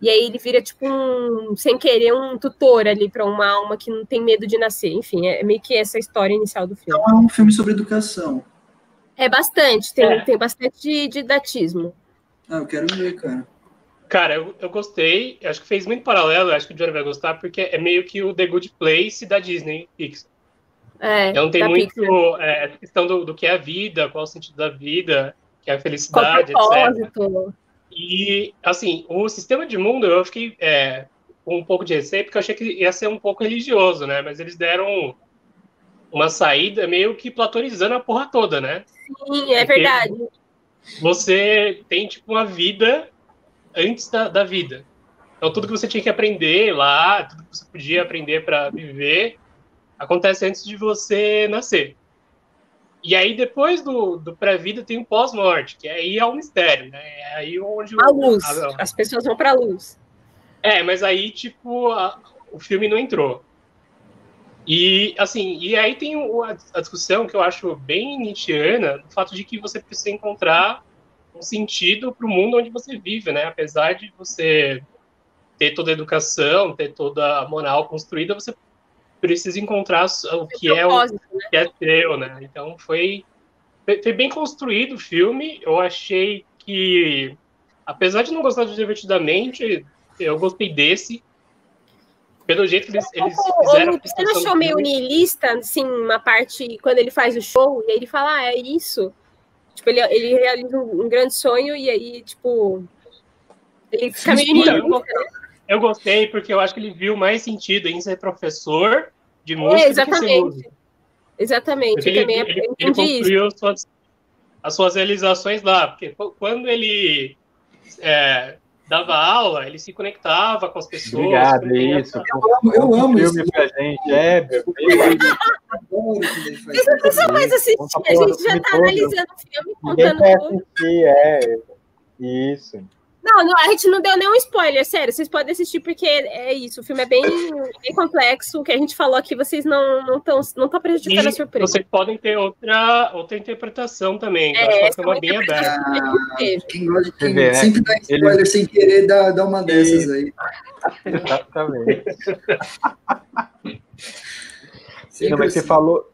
E aí ele vira tipo um, sem querer, um tutor ali para uma alma que não tem medo de nascer. Enfim, é meio que essa a história inicial do filme. Então é um filme sobre educação. É bastante, tem, É. tem bastante de didatismo. Ah, eu quero ver, cara. Cara, eu, eu gostei. Acho que fez muito paralelo. Acho que o Johnny vai gostar, porque é meio que o The Good Place da Disney Pixar. É, Então tem da muito Pixar. é, essa questão do, do que é a vida, qual é o sentido da vida, que é a felicidade, etc. propósito. E, assim, o sistema de mundo eu fiquei é, com um pouco de receio, porque eu achei que ia ser um pouco religioso, né? Mas eles deram uma saída meio que platonizando a porra toda, né? Sim, é Porque- verdade. Você tem, tipo, uma vida antes da, da vida. Então, tudo que você tinha que aprender lá, tudo que você podia aprender para viver, acontece antes de você nascer. E aí, depois do, do pré-vida, tem o pós-morte, que aí é um mistério, né? É aí onde o- A luz. a- As pessoas vão para a luz. é, mas aí, tipo, a- o filme não entrou. E, assim, e aí tem o- a, a discussão que eu acho bem nietzschiana, do fato de que você precisa encontrar um sentido para o mundo onde você vive, né? Apesar de você ter toda a educação, ter toda a moral construída, você precisa encontrar o que é o né? que é seu, né? Então foi, foi bem construído o filme. Eu achei que, apesar de não gostar de Divertidamente, eu gostei desse. Pelo jeito que eles, eles Ô, fizeram. Você não achou meio niilista, assim, uma parte quando ele faz o show e aí ele fala, ah, é isso? Tipo, ele, ele realiza um, grande sonho e aí, tipo, ele fica meio Então, niilista. go- eu gostei porque eu acho que ele viu mais sentido em ser professor de É, música ser exatamente. Exatamente, Porque eu ele, também ele, ele entendi isso. construiu as suas, as suas realizações lá. Porque qu- quando ele é, dava aula, ele se conectava com as pessoas. Obrigado, ele isso. amo- eu amo filme isso. pra gente. É, Eu ele Vocês não precisam mais assistir, a gente já tá todo. analisando o filme, contando tudo. é. Isso. Não, não, a gente não deu nenhum spoiler, sério. Vocês podem assistir porque é isso. O filme é bem, bem complexo. O que a gente falou aqui, vocês não estão não não tá prejudicando E a surpresa. vocês podem ter outra, outra interpretação também. É, acho que é uma bem aberta. Ah, quem gosta quem vê, né? sempre dá spoiler sem querer, dá, dá uma dessas aí. Exatamente. Não, mas você assim. falou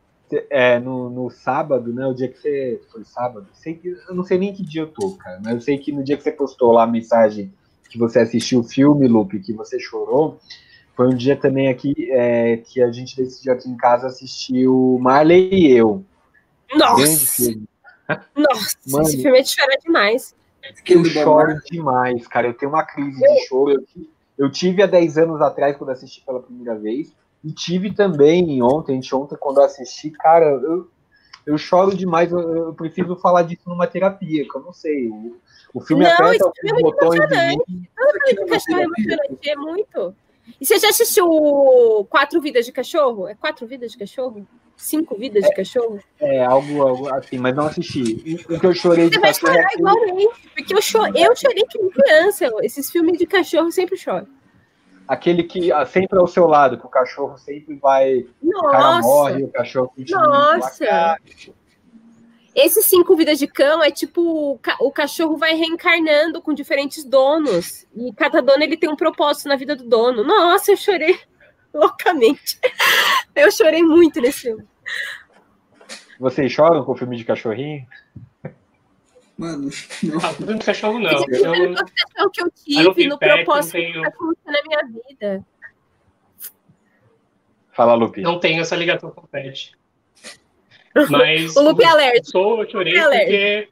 é, no, no sábado, né? O dia que você. Foi sábado? Sei que, eu não sei nem que dia eu tô, cara. Mas eu sei que no dia que você postou lá a mensagem que você assistiu o filme, Lupe, que você chorou, foi um dia também aqui é, que a gente decidiu aqui em casa assistir o Marley e eu. Grande Nossa! filme. Nossa, Mano. esse filme é de chorar demais. Eu choro demais, cara. Eu tenho uma crise de choro. Eu tive, eu tive há 10 anos atrás, quando assisti pela primeira vez. E tive também ontem, ontem, quando eu assisti. Cara, eu, eu choro demais. Eu, eu preciso falar disso numa terapia, que eu não sei. O, o filme Não, aperta os filme é botões de mim. Cachorro é emocionante, é muito. E você já assistiu Quatro Vidas de Cachorro? É Quatro Vidas de Cachorro? Cinco Vidas de Cachorro? É, algo, algo assim, mas não assisti. O que eu chorei de Você vai é chorar igualmente, porque eu, cho eu chorei nem criança. Esses filmes de cachorro sempre choro. Aquele que ah, sempre ao seu lado, que o cachorro sempre vai. O cara morre, Nossa! o cachorro continua. Nossa. Esses cinco vidas de cão é tipo o ca- o cachorro vai reencarnando com diferentes donos. E cada dono ele tem um propósito na vida do dono. Nossa, eu chorei loucamente. Eu chorei muito nesse filme. Vocês choram com filme de cachorrinho? Mano, não. Ah, tudo de cachorro não. Esse é a que eu não tive tenho no pet, propósito não que tenho- aconteceu na minha vida. Fala, Lupe. não tenho essa ligação com o pet. Mas O Lupe é alérgico. Sou, eu chorei Lupe é porque.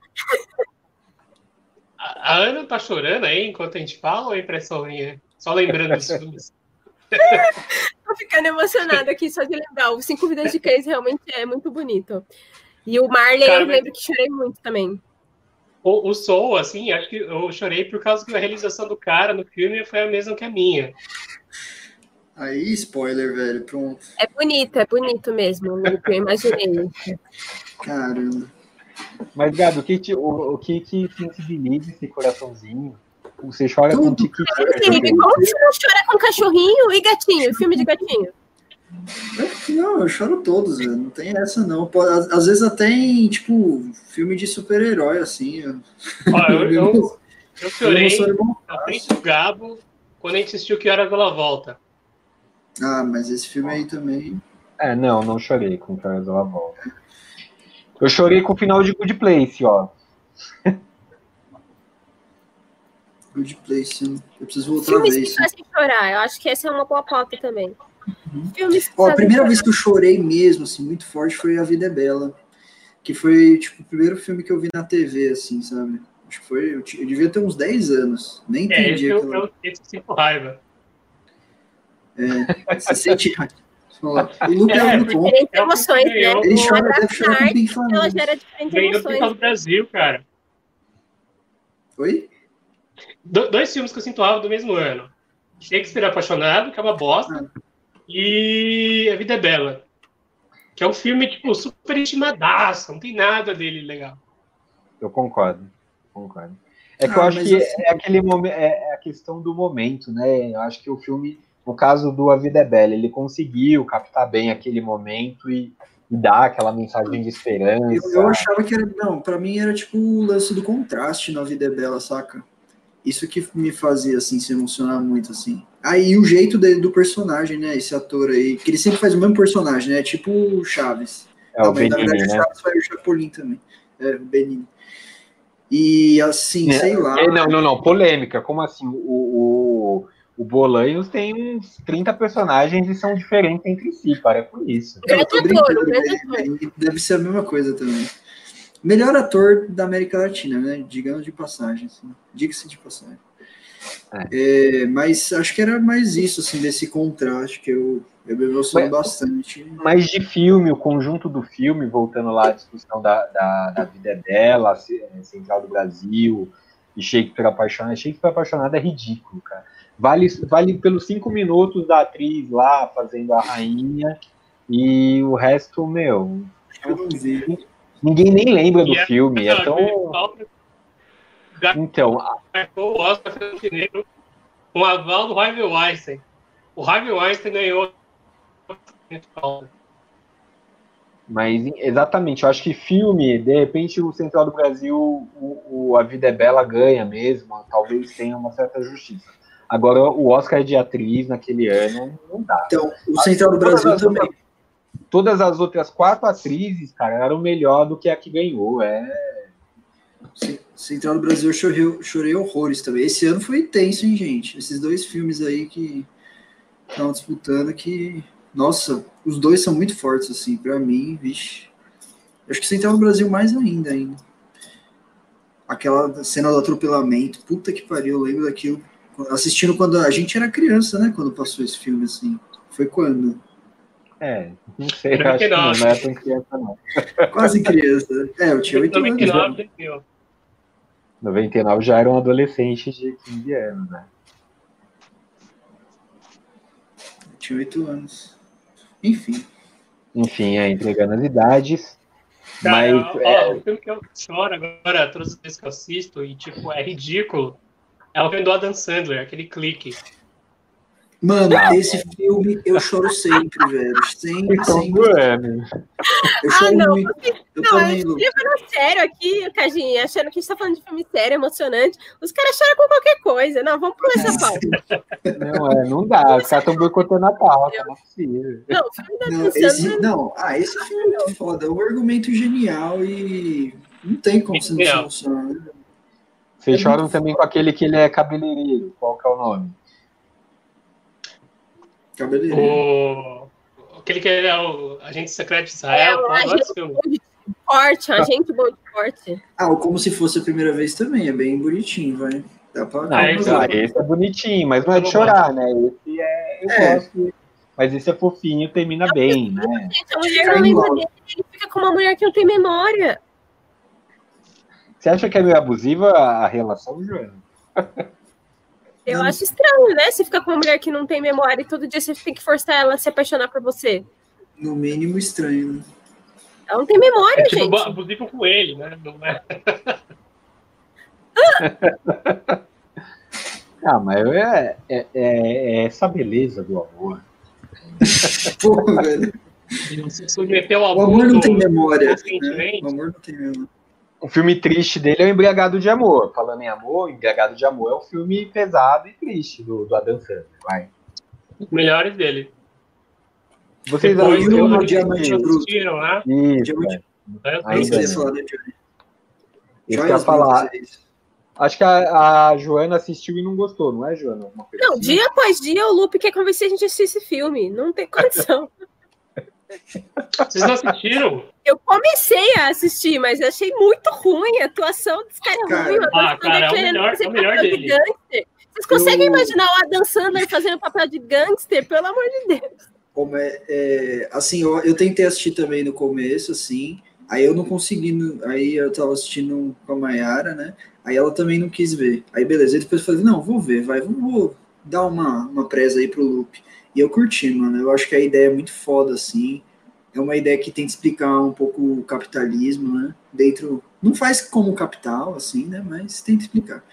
A Ana tá chorando aí enquanto a gente fala ou é impressão minha? Só lembrando filmes. Tô ficando emocionada aqui só de lembrar. O Cinco Vidas de Cães realmente é muito bonito. E o Marley, Cara, eu mas- lembro que chorei muito também. O, o Soul, assim, acho que eu chorei por causa que a realização do cara no filme foi a mesma que a minha. Aí, spoiler, velho. Pronto. É bonito, é bonito mesmo. Lupe, Eu imaginei. Caramba. Mas, Gabi, o que te, o, o que, que sensibiliza esse coraçãozinho? Você chora com Tudo. tique Incrível. Como você não chora com cachorrinho e gatinho? Filme de gatinho. Eu- Não, eu choro todos, velho. Não tem essa, não. Às, vezes até em, tipo, filme de super-herói, assim. Eu, Ó, eu, eu, eu chorei na frente do Gabo quando a gente assistiu Que Horas Ela Volta. Ah, mas esse filme aí também. É, não, não chorei com Caras da Volta. Eu chorei com o final de Good Place, ó. Good Place. Eu preciso voltar a Filmes ver que isso. fazem chorar. Eu acho que essa é uma boa pauta também. Filmes que Ó, a fazem primeira vez que eu chorei mesmo, assim, muito forte, foi A Vida é Bela. Que foi, tipo, o primeiro filme que eu vi na TV, assim, sabe? Acho que foi. Eu, eu devia ter uns 10 anos. Nem É, esse entendi eu, aquilo. eu, esse eu sinto raiva. Você sente. Fala, O Luke é, É, muito bom. Diferentes É emoções, né? ganhou. Ele chora, deve chorar com bem ela gera diferentes Ganhou emoções. do Brasil, cara. Oi? Do- dois filmes que eu sinto raiva do mesmo ano. Shakespeare Apaixonado, que é uma bosta, e A Vida é Bela. Que é um filme, tipo, super estimadaço, não tem nada dele legal. Eu concordo. Concordo. É que Ah, eu acho que assim- é aquele momento, é, é a questão do momento, né? Eu acho que o filme, no caso do A Vida é Bela, ele conseguiu captar bem aquele momento e, e dar aquela mensagem de esperança. Eu, eu achava que era. Não, pra mim era tipo o lance do contraste na Vida é Bela, saca? Isso que me fazia, assim, se emocionar muito, assim. Aí o jeito dele, do personagem, né? Esse ator aí, que ele sempre faz o mesmo personagem, né? Tipo o Chaves. É o Ah, mas na Benini, verdade o né? Chaves foi o Chapolin também. É, o Benini. E assim, É, sei lá. É, Não, não, não, polêmica. Como assim? O, o, o Bolanhos tem uns 30 personagens e são diferentes entre si, para com isso. Eu tô Grande ator, brincando, grande né? ator. Deve ser a mesma coisa também. Melhor ator da América Latina, né? Digamos de passagem. Assim. Diga-se de passagem. É, mas acho que era mais isso, assim, desse contraste que eu, eu me emociono bastante. Mas de filme, o conjunto do filme, voltando lá à discussão da, da, da vida dela, Central do Brasil e Shakespeare apaixonado. Shakespeare apaixonado é ridículo, cara. Vale, vale pelos cinco minutos da atriz lá fazendo a rainha e o resto, meu, Eu não vi. Ninguém nem lembra do E é- filme. É tão. Então, o Oscar Negro com aval do Harvey Weinstein. O Harvey Weinstein ganhou. Mas exatamente, eu acho que filme, de repente o Central do Brasil, o, o, A Vida é Bela ganha mesmo, talvez tenha uma certa justiça. Agora, o Oscar de atriz naquele ano não dá. Então, o Central do Brasil também. Todas as outras quatro atrizes, cara, eram melhor do que a que ganhou. É. Central do Brasil eu chorei, chorei horrores também. Esse ano foi intenso, hein, gente? Esses dois filmes aí que estão disputando que. Nossa, os dois são muito fortes, assim, para mim, vixe. Acho que Central do Brasil mais ainda, ainda. Aquela cena do atropelamento, puta que pariu, eu lembro daquilo. Assistindo quando a gente era criança, né? Quando passou esse filme, assim. Foi quando? É, não sei, acho que não, não é tão criança, não. Quase criança. É, eu tinha 8 anos. 99, 99 já era um adolescente de 15 anos, né? Eu tinha 8 anos. Enfim. Enfim, é entregando as idades. Cara, mas, ó, é... o filme que eu choro agora, todas as vezes que eu assisto, e tipo, é ridículo, é o filme do Adam Sandler, aquele clique. Mano, esse filme eu choro sempre, velho. Sempre, então, sempre. Bueno. Eu choro ah, não. muito. Eu não, também, eu Lu. levando sério aqui, Cadinha, achando que a gente tá falando de filme sério, emocionante. Os caras choram com qualquer coisa. Não, vamos pular essa pauta. Não, é, não dá. Os caras estão boicotando a pauta, não é possível. Não, o filme da Não, esse, Sandler- não, ah, esse filme é muito foda. É um argumento genial e não tem como você não se emocionar. né? Vocês É choram também com aquele que ele é cabeleireiro. Qual que é o nome? Cabeleireiro. O... Aquele que é o agente secreto de Israel, É, o pô, adoro agente- esse filme. Forte, a gente bom de forte. Ah, o Como Se Fosse a Primeira Vez também, é bem bonitinho, vai. Dá pra... Não, É, esse, então. esse é bonitinho, mas não é de chorar, né? Esse é. Eu É. gosto. Mas esse é fofinho, termina bem, né? Gente, a mulher não lembra dele, ele fica com uma mulher que não tem memória. Você acha que é meio abusiva a relação, Joana? Eu Não. acho estranho, né? Você fica com uma mulher que não tem memória e todo dia você tem que forçar ela a se apaixonar por você. No mínimo estranho, né? Ela não tem memória, É tipo gente. abusivo com ele, né? Não é... Ah, mas é, é, é- é essa beleza do amor. Porra, velho. Se submeteu ao O amor não tem memória. Né? O amor não tem memória. O filme triste dele é o Embriagado de Amor. Falando em amor, Embriagado de Amor é um filme pesado e triste do, do Adam Sandler. Vai. Os melhores dele. Vocês Depois do do Diamante Bruto. assistiram, né? Isso, Diamante- é. É, Ainda falar, né? Isso que eu ia falar. Acho que a, a Joana assistiu e não gostou, não é, Joana? Não, assim? dia após dia o Lupe quer convencer a gente a assistir esse filme. Não tem condição. Vocês não assistiram? Eu comecei a assistir, mas achei muito ruim. A atuação desse cara é Cara, ruim. o ah, cara, é o querendo melhor- é o melhor de dele. gangster. Vocês conseguem Eu- imaginar o Adam Sandler fazendo papel de gangster? Pelo amor de Deus. Como é, é, assim, eu, eu tentei assistir também no começo, assim, aí eu não consegui, aí eu tava assistindo com a Mayara, né, aí ela também não quis ver, aí beleza, aí depois eu falei, não, vou ver, vai, vou, vou dar uma, uma presa aí pro loop, e eu curti, mano, eu acho que a ideia é muito foda, assim, é uma ideia que tenta explicar um pouco o capitalismo, né, dentro, não faz como capital, assim, né, mas tenta explicar.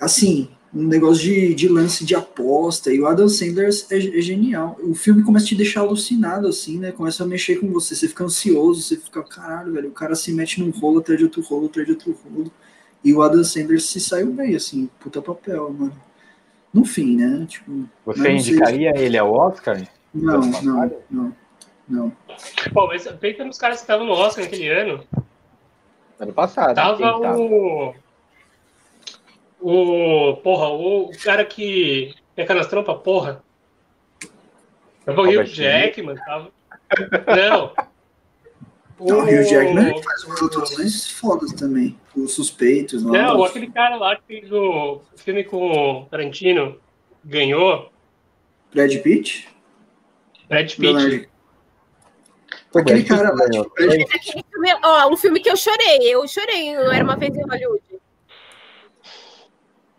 Assim, um negócio de, de lance de aposta, e o Adam Sandler é, é genial. O filme começa a te deixar alucinado, assim, né? Começa a mexer com você, você fica ansioso, você fica, caralho, velho, o cara se mete num rolo atrás de outro rolo, atrás de outro rolo. E o Adam Sandler se saiu bem, assim, puta papel, mano. No fim, né? Tipo, Você indicaria ele ao Oscar? não, não, não, não. Pô, mas pensa nos caras que estavam no Oscar naquele ano. Ano passado. Tava tava? o. O. Porra, o, cara que. É canastrão porra. Tava o Niro? Jackman, tava. Não. O Hugh Jackman faz umas atuações fodas também. Os suspeitos lá. Não, os- aquele cara lá que fez o filme com o Tarantino ganhou. Brad Pitt? Brad Pitt. Foi Aquele cara lá, tipo, Brad Aquele filme- Ó, um filme que eu chorei. Eu chorei, não era uma vez em Hollywood.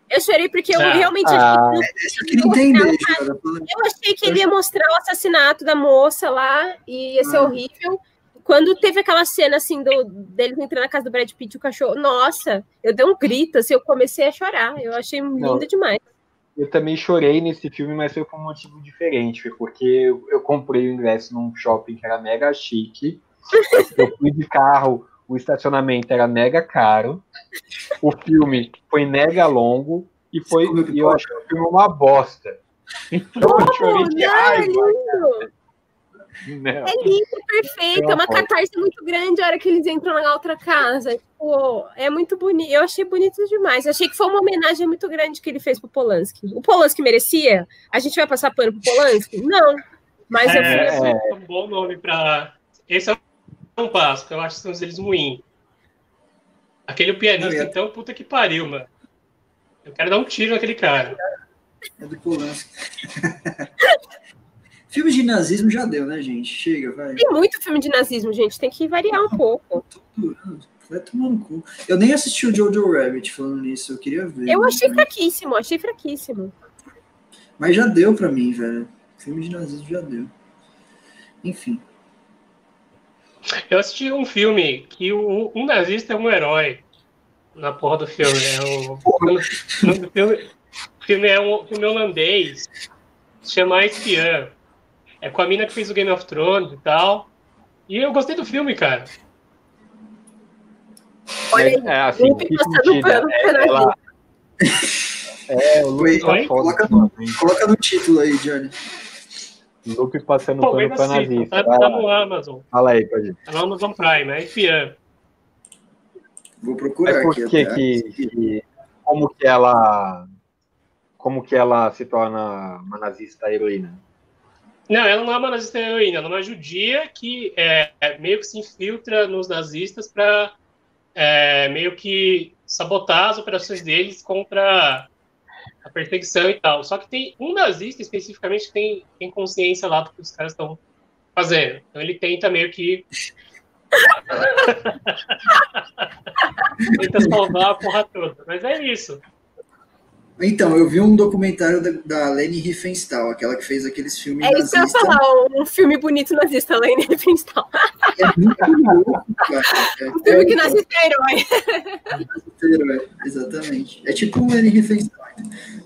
Eu chorei porque eu Ah. realmente Ah. achei Esse eu queria entender, Jana. Eu achei que ele ia mostrar o assassinato da moça lá e ia ser Ah. horrível. Quando teve aquela cena assim do, dele entrando na casa do Brad Pitt, o cachorro, nossa, eu dei um grito, assim, eu comecei a chorar. Eu achei lindo Não, demais. Eu também chorei nesse filme, mas foi por um motivo diferente. Foi porque eu, eu comprei o ingresso num shopping que era mega chique. eu fui de carro, o estacionamento era mega caro. O filme foi mega longo e foi e eu achei o filme uma bosta. Então eu chorei de raiva. Não. É lindo, perfeito. É uma catarse muito grande a hora que eles entram na outra casa. Tipo, é muito bonito. Eu achei bonito demais. Eu achei que foi uma homenagem muito grande que ele fez pro Polanski. O Polanski merecia? A gente vai passar pano pro Polanski? Não. Mas é, eu fui... é um bom nome para. Esse é um passo, eu acho que são eles ruins. Aquele pianista, então, puta que pariu, mano. Eu quero dar um tiro naquele cara. É do Polanski. Filme de nazismo já deu, né, gente? Chega, vai. Tem muito filme de nazismo, gente. Tem que variar um pouco. Vai tomar no cu. Eu nem assisti o Jojo Rabbit falando nisso, eu queria ver. Eu achei fraquíssimo, achei fraquíssimo. Mas já deu pra mim, velho. Filme de nazismo já deu. Enfim. Eu assisti um filme que o, um nazista é um herói na porra do filme. É o, o, filme, o filme é um filme holandês, chama Espiã. É com a mina que fez o Game of Thrones e tal. E eu gostei do filme, cara. Olha aí, é, assim, passando pano é, ela... é, o Luke tá coloca, no, coloca no título aí, Johnny. Luke passando Pô, pano pra nazista. Tá, tá no Amazon. Fala aí, pode ir. Tá no Amazon Prime, é Fian. Vou procurar é porque aqui. Que, que, como que ela... Como que ela se torna uma nazista heroína? Não, ela não é uma nazista heroína, ela é uma judia que é, é meio que se infiltra nos nazistas para é, meio que sabotar as operações deles contra a perseguição e tal. Só que tem um nazista especificamente que tem, tem consciência lá do que os caras estão fazendo. Então ele tenta meio que. tenta salvar a porra toda. Mas é isso. Então, eu vi um documentário da, da Leni Riefenstahl, aquela que fez aqueles filmes É isso que eu ia falar, um filme bonito nazista, Leni Riefenstahl. É muito louco, cara. É, um filme é, que nazista é herói. É herói, exatamente. É tipo um Leni Riefenstahl.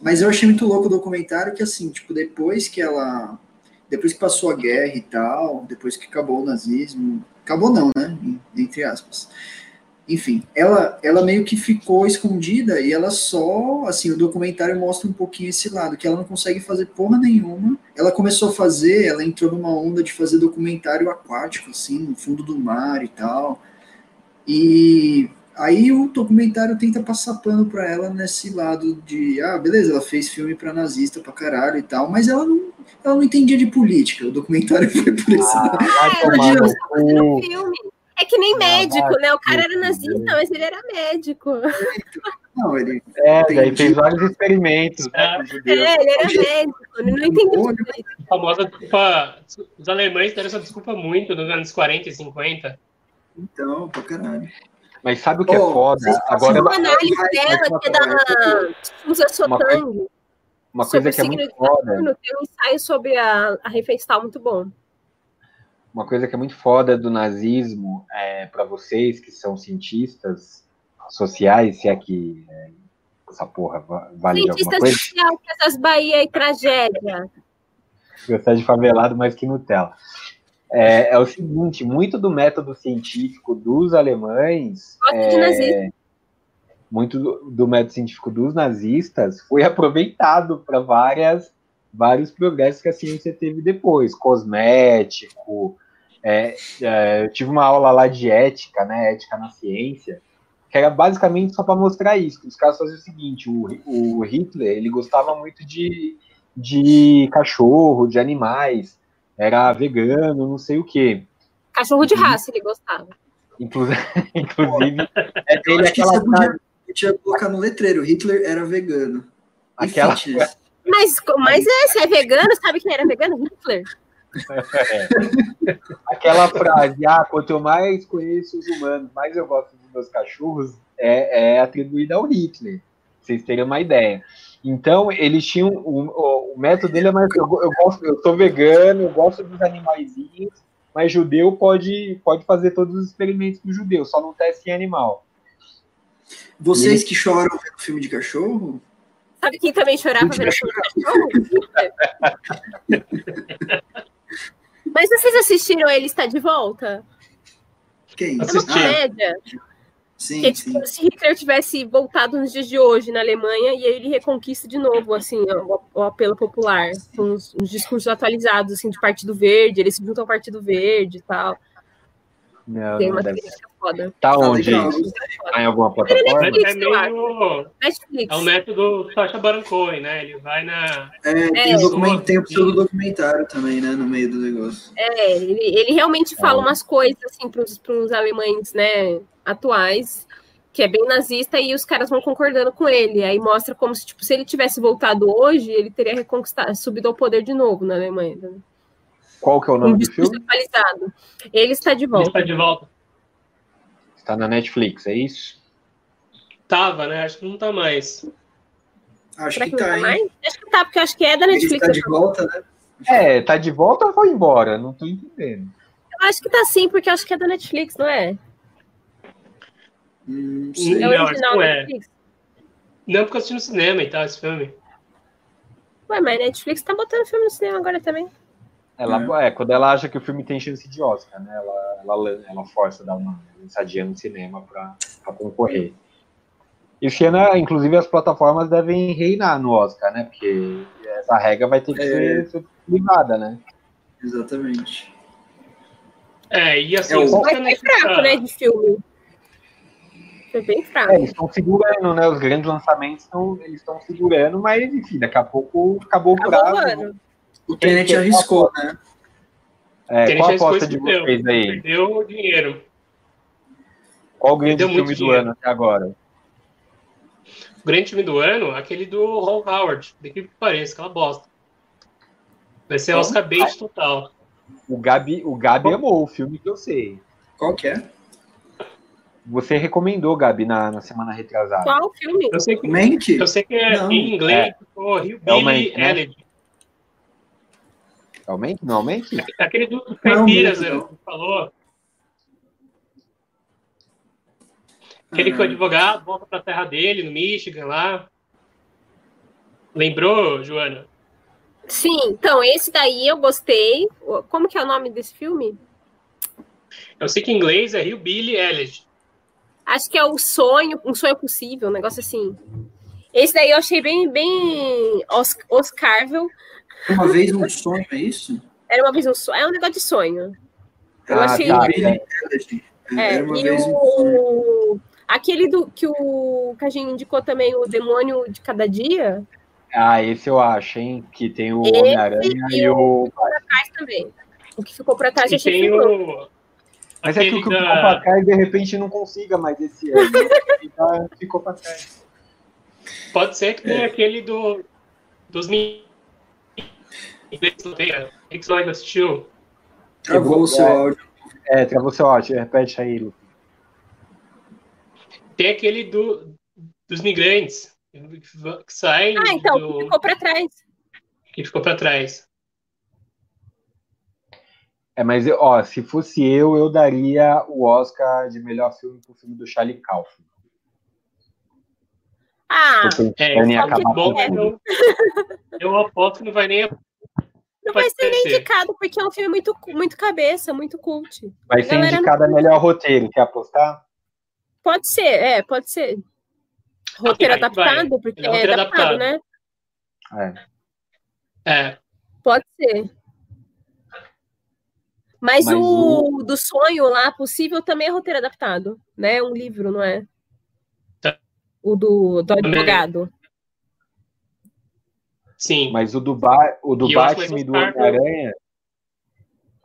Mas eu achei muito louco o documentário que, assim, tipo, depois que ela... Depois que passou a guerra e tal, depois que acabou o nazismo... Acabou não, né? Entre aspas enfim, ela, ela meio que ficou escondida e ela só, assim, o documentário mostra um pouquinho esse lado, que ela não consegue fazer porra nenhuma. Ela começou a fazer, ela entrou numa onda de fazer documentário aquático, assim, no fundo do mar e tal. E aí o documentário tenta passar pano pra ela nesse lado de, ah, beleza, ela fez filme pra nazista pra caralho e tal, mas ela não, ela não entendia de política. O documentário foi por esse ah, lado. Vai tomar filme. É que nem médico, né? O cara era nazista, mas ele era médico. Não, ele. É, daí fez vários experimentos. Né, é, ele era médico, ele não entendeu. A famosa desculpa. Os alemães deram essa desculpa muito nos anos 40 e 50. Então, pra caralho. Mas sabe o que oh, é foda? Agora uma análise dela que é da Susan Sotango. Uma coisa que é muito foda. Tem um ensaio sobre a, a Riefenstahl muito bom uma coisa que é muito foda do nazismo é, para vocês que são cientistas sociais, se é que é, essa porra vale Cientista de alguma coisa. social, que essas Bahia e tragédia. Gostar de favelado mais que Nutella. É, é, o seguinte, muito do método científico dos alemães, é, muito do, do método científico dos nazistas foi aproveitado para várias vários progressos que a ciência teve depois, cosmético. É, é, eu tive uma aula lá de ética, né, ética na ciência, que era basicamente só para mostrar isso. Os caras faziam o seguinte: o, o Hitler ele gostava muito de, de cachorro, de animais, era vegano, não sei o quê. Cachorro de raça ele gostava. Inclusive, inclusive é dele aquela frase. Tinha que colocar no letreiro: Hitler era vegano. Aquela, mas, mas é, se é vegano, sabe quem era vegano? Hitler. É. Aquela frase, ah, quanto eu mais conheço os humanos, mais eu gosto dos meus cachorros, é, é atribuída ao Hitler, pra vocês terem uma ideia. Então, eles tinham. O, o, o método dele é mais. Eu, eu, gosto, eu sou vegano, eu gosto dos animaizinhos, mas judeu pode, pode fazer todos os experimentos do judeu, só não testa em animal. Vocês que choram vendo filme de cachorro? Sabe quem também chorava vendo filme de cachorro? Mas vocês assistiram Ele Está de Volta? Quem? É uma comédia. Sim, Que é sim. tipo, se Hitler tivesse voltado nos dias de hoje na Alemanha e aí ele reconquista de novo assim o, o apelo popular, com os, os discursos atualizados assim de Partido Verde, eles se juntam ao Partido Verde e tal. Não, Tem uma deve foda. Tá onde? Tá em alguma plataforma? Netflix, É eu acho. meio. Netflix. É o método Sacha Baron Cohen, né? Ele vai na. É, tem, É. o document, tem o pseudo documentário também, né? No meio do negócio. É, ele, ele realmente fala É. umas coisas assim para os alemães, né, atuais, que é bem nazista e os caras vão concordando com ele. Aí mostra como se tipo se ele tivesse voltado hoje, ele teria reconquistado, subido ao poder de novo na Alemanha. né? Qual que é o Um nome do discurso filme? atualizado. Ele está de Ele volta. está de volta. Está na Netflix, é isso? Tava, né? Acho que não tá mais. Acho Será que que tá, tá mais? Acho que tá, porque eu acho que é da Ele Netflix. está de Eu volta, né? É, tá de volta ou foi embora? Não tô entendendo. acho que tá sim, porque eu acho que é da Netflix, não é? Hum, não É acho original que não da é. Netflix. Não, porque eu assisti no cinema e tal, esse filme. Ué, mas a Netflix tá botando filme no cinema agora também. Ela, é. quando ela acha que o filme tem chance de Oscar, né? Ela, ela, ela força a dar uma lançadinha no cinema pra, pra concorrer. E o Xena, inclusive, as plataformas devem reinar no Oscar, né? Porque essa regra vai ter que É. ser, ser privada, né? Exatamente. É, e assim, É o- foi Netflix fraco, né, de filme. Foi bem fraco. É, eles estão segurando, né? Os grandes lançamentos estão, eles estão segurando, mas enfim, daqui a pouco acabou o Acabou o prazo. O Tenet arriscou, né? É, Tenet qual a arriscou aposta de perdeu. vocês aí? Perdeu dinheiro. Qual o grande Perdeu filme do dinheiro. ano até agora? O grande filme do ano, aquele do Ron Howard, de que pareça, aquela bosta. Vai ser Como? Oscar bait total. O Gabi, o Gabi amou o filme que eu sei. Qual que é? Você recomendou, Gabi, na, na semana retrasada. Qual filme? Eu sei que, Mente? eu sei que é Não. em inglês, É o Hillbilly Mank, Elegy. Realmente? Não aumente? Aquele do caipiras, que falou. Aquele que o Ah. advogado volta pra terra dele, no Michigan, lá. Lembrou, Joana? Sim, então, esse daí eu gostei. Como que é o nome desse filme? Eu sei que em inglês é Hillbilly Elegy. Acho que é o sonho, um sonho possível, um negócio assim. Esse daí eu achei bem, bem os- Oscarvel. Uma vez um sonho, é isso? Era uma vez um sonho. É um negócio de sonho. Eu Ah, achei. tá. Eilish. É, Era uma e vez um sonho. o. Aquele do que o Cajinho indicou também, o Demônio de Cada Dia, Ah, esse eu acho, hein? Que tem o Homem-Aranha e e o. faz também. O que ficou pra trás eu E achei tem filmão. o. Mas é que o que ficou pra da. trás, de repente, não consiga mais esse ano. Ele tá- ficou pra trás. Pode ser que É. tenha aquele do. Dos meninos. Né? X Lloyd assistiu. Travou o seu É. áudio. É, travou seu áudio. Repete aí, Lu. Tem aquele do, dos migrantes. Que sai. Ah, então, do, que ficou pra trás. que ficou pra trás. É, mas, ó, se fosse eu, eu daria o Oscar de melhor filme pro filme do Charlie Kaufman. Ah, É, que tudo. eu, eu aposto que não vai nem. Não vai ser nem indicado, porque é um filme muito, muito cabeça, muito cult. Vai ser indicado a melhor roteiro. Quer apostar? Pode ser, é, pode ser. Roteiro vai, vai. adaptado, porque É é, roteiro adaptado, adaptado. né? É. É, Pode ser. Mas, Mas o, do sonho lá, possível, também é roteiro adaptado, né? Um livro, não é? Tá. O do, do Também. advogado. Sim. Mas o do, ba o do E eu Batman e do Homem-Aranha.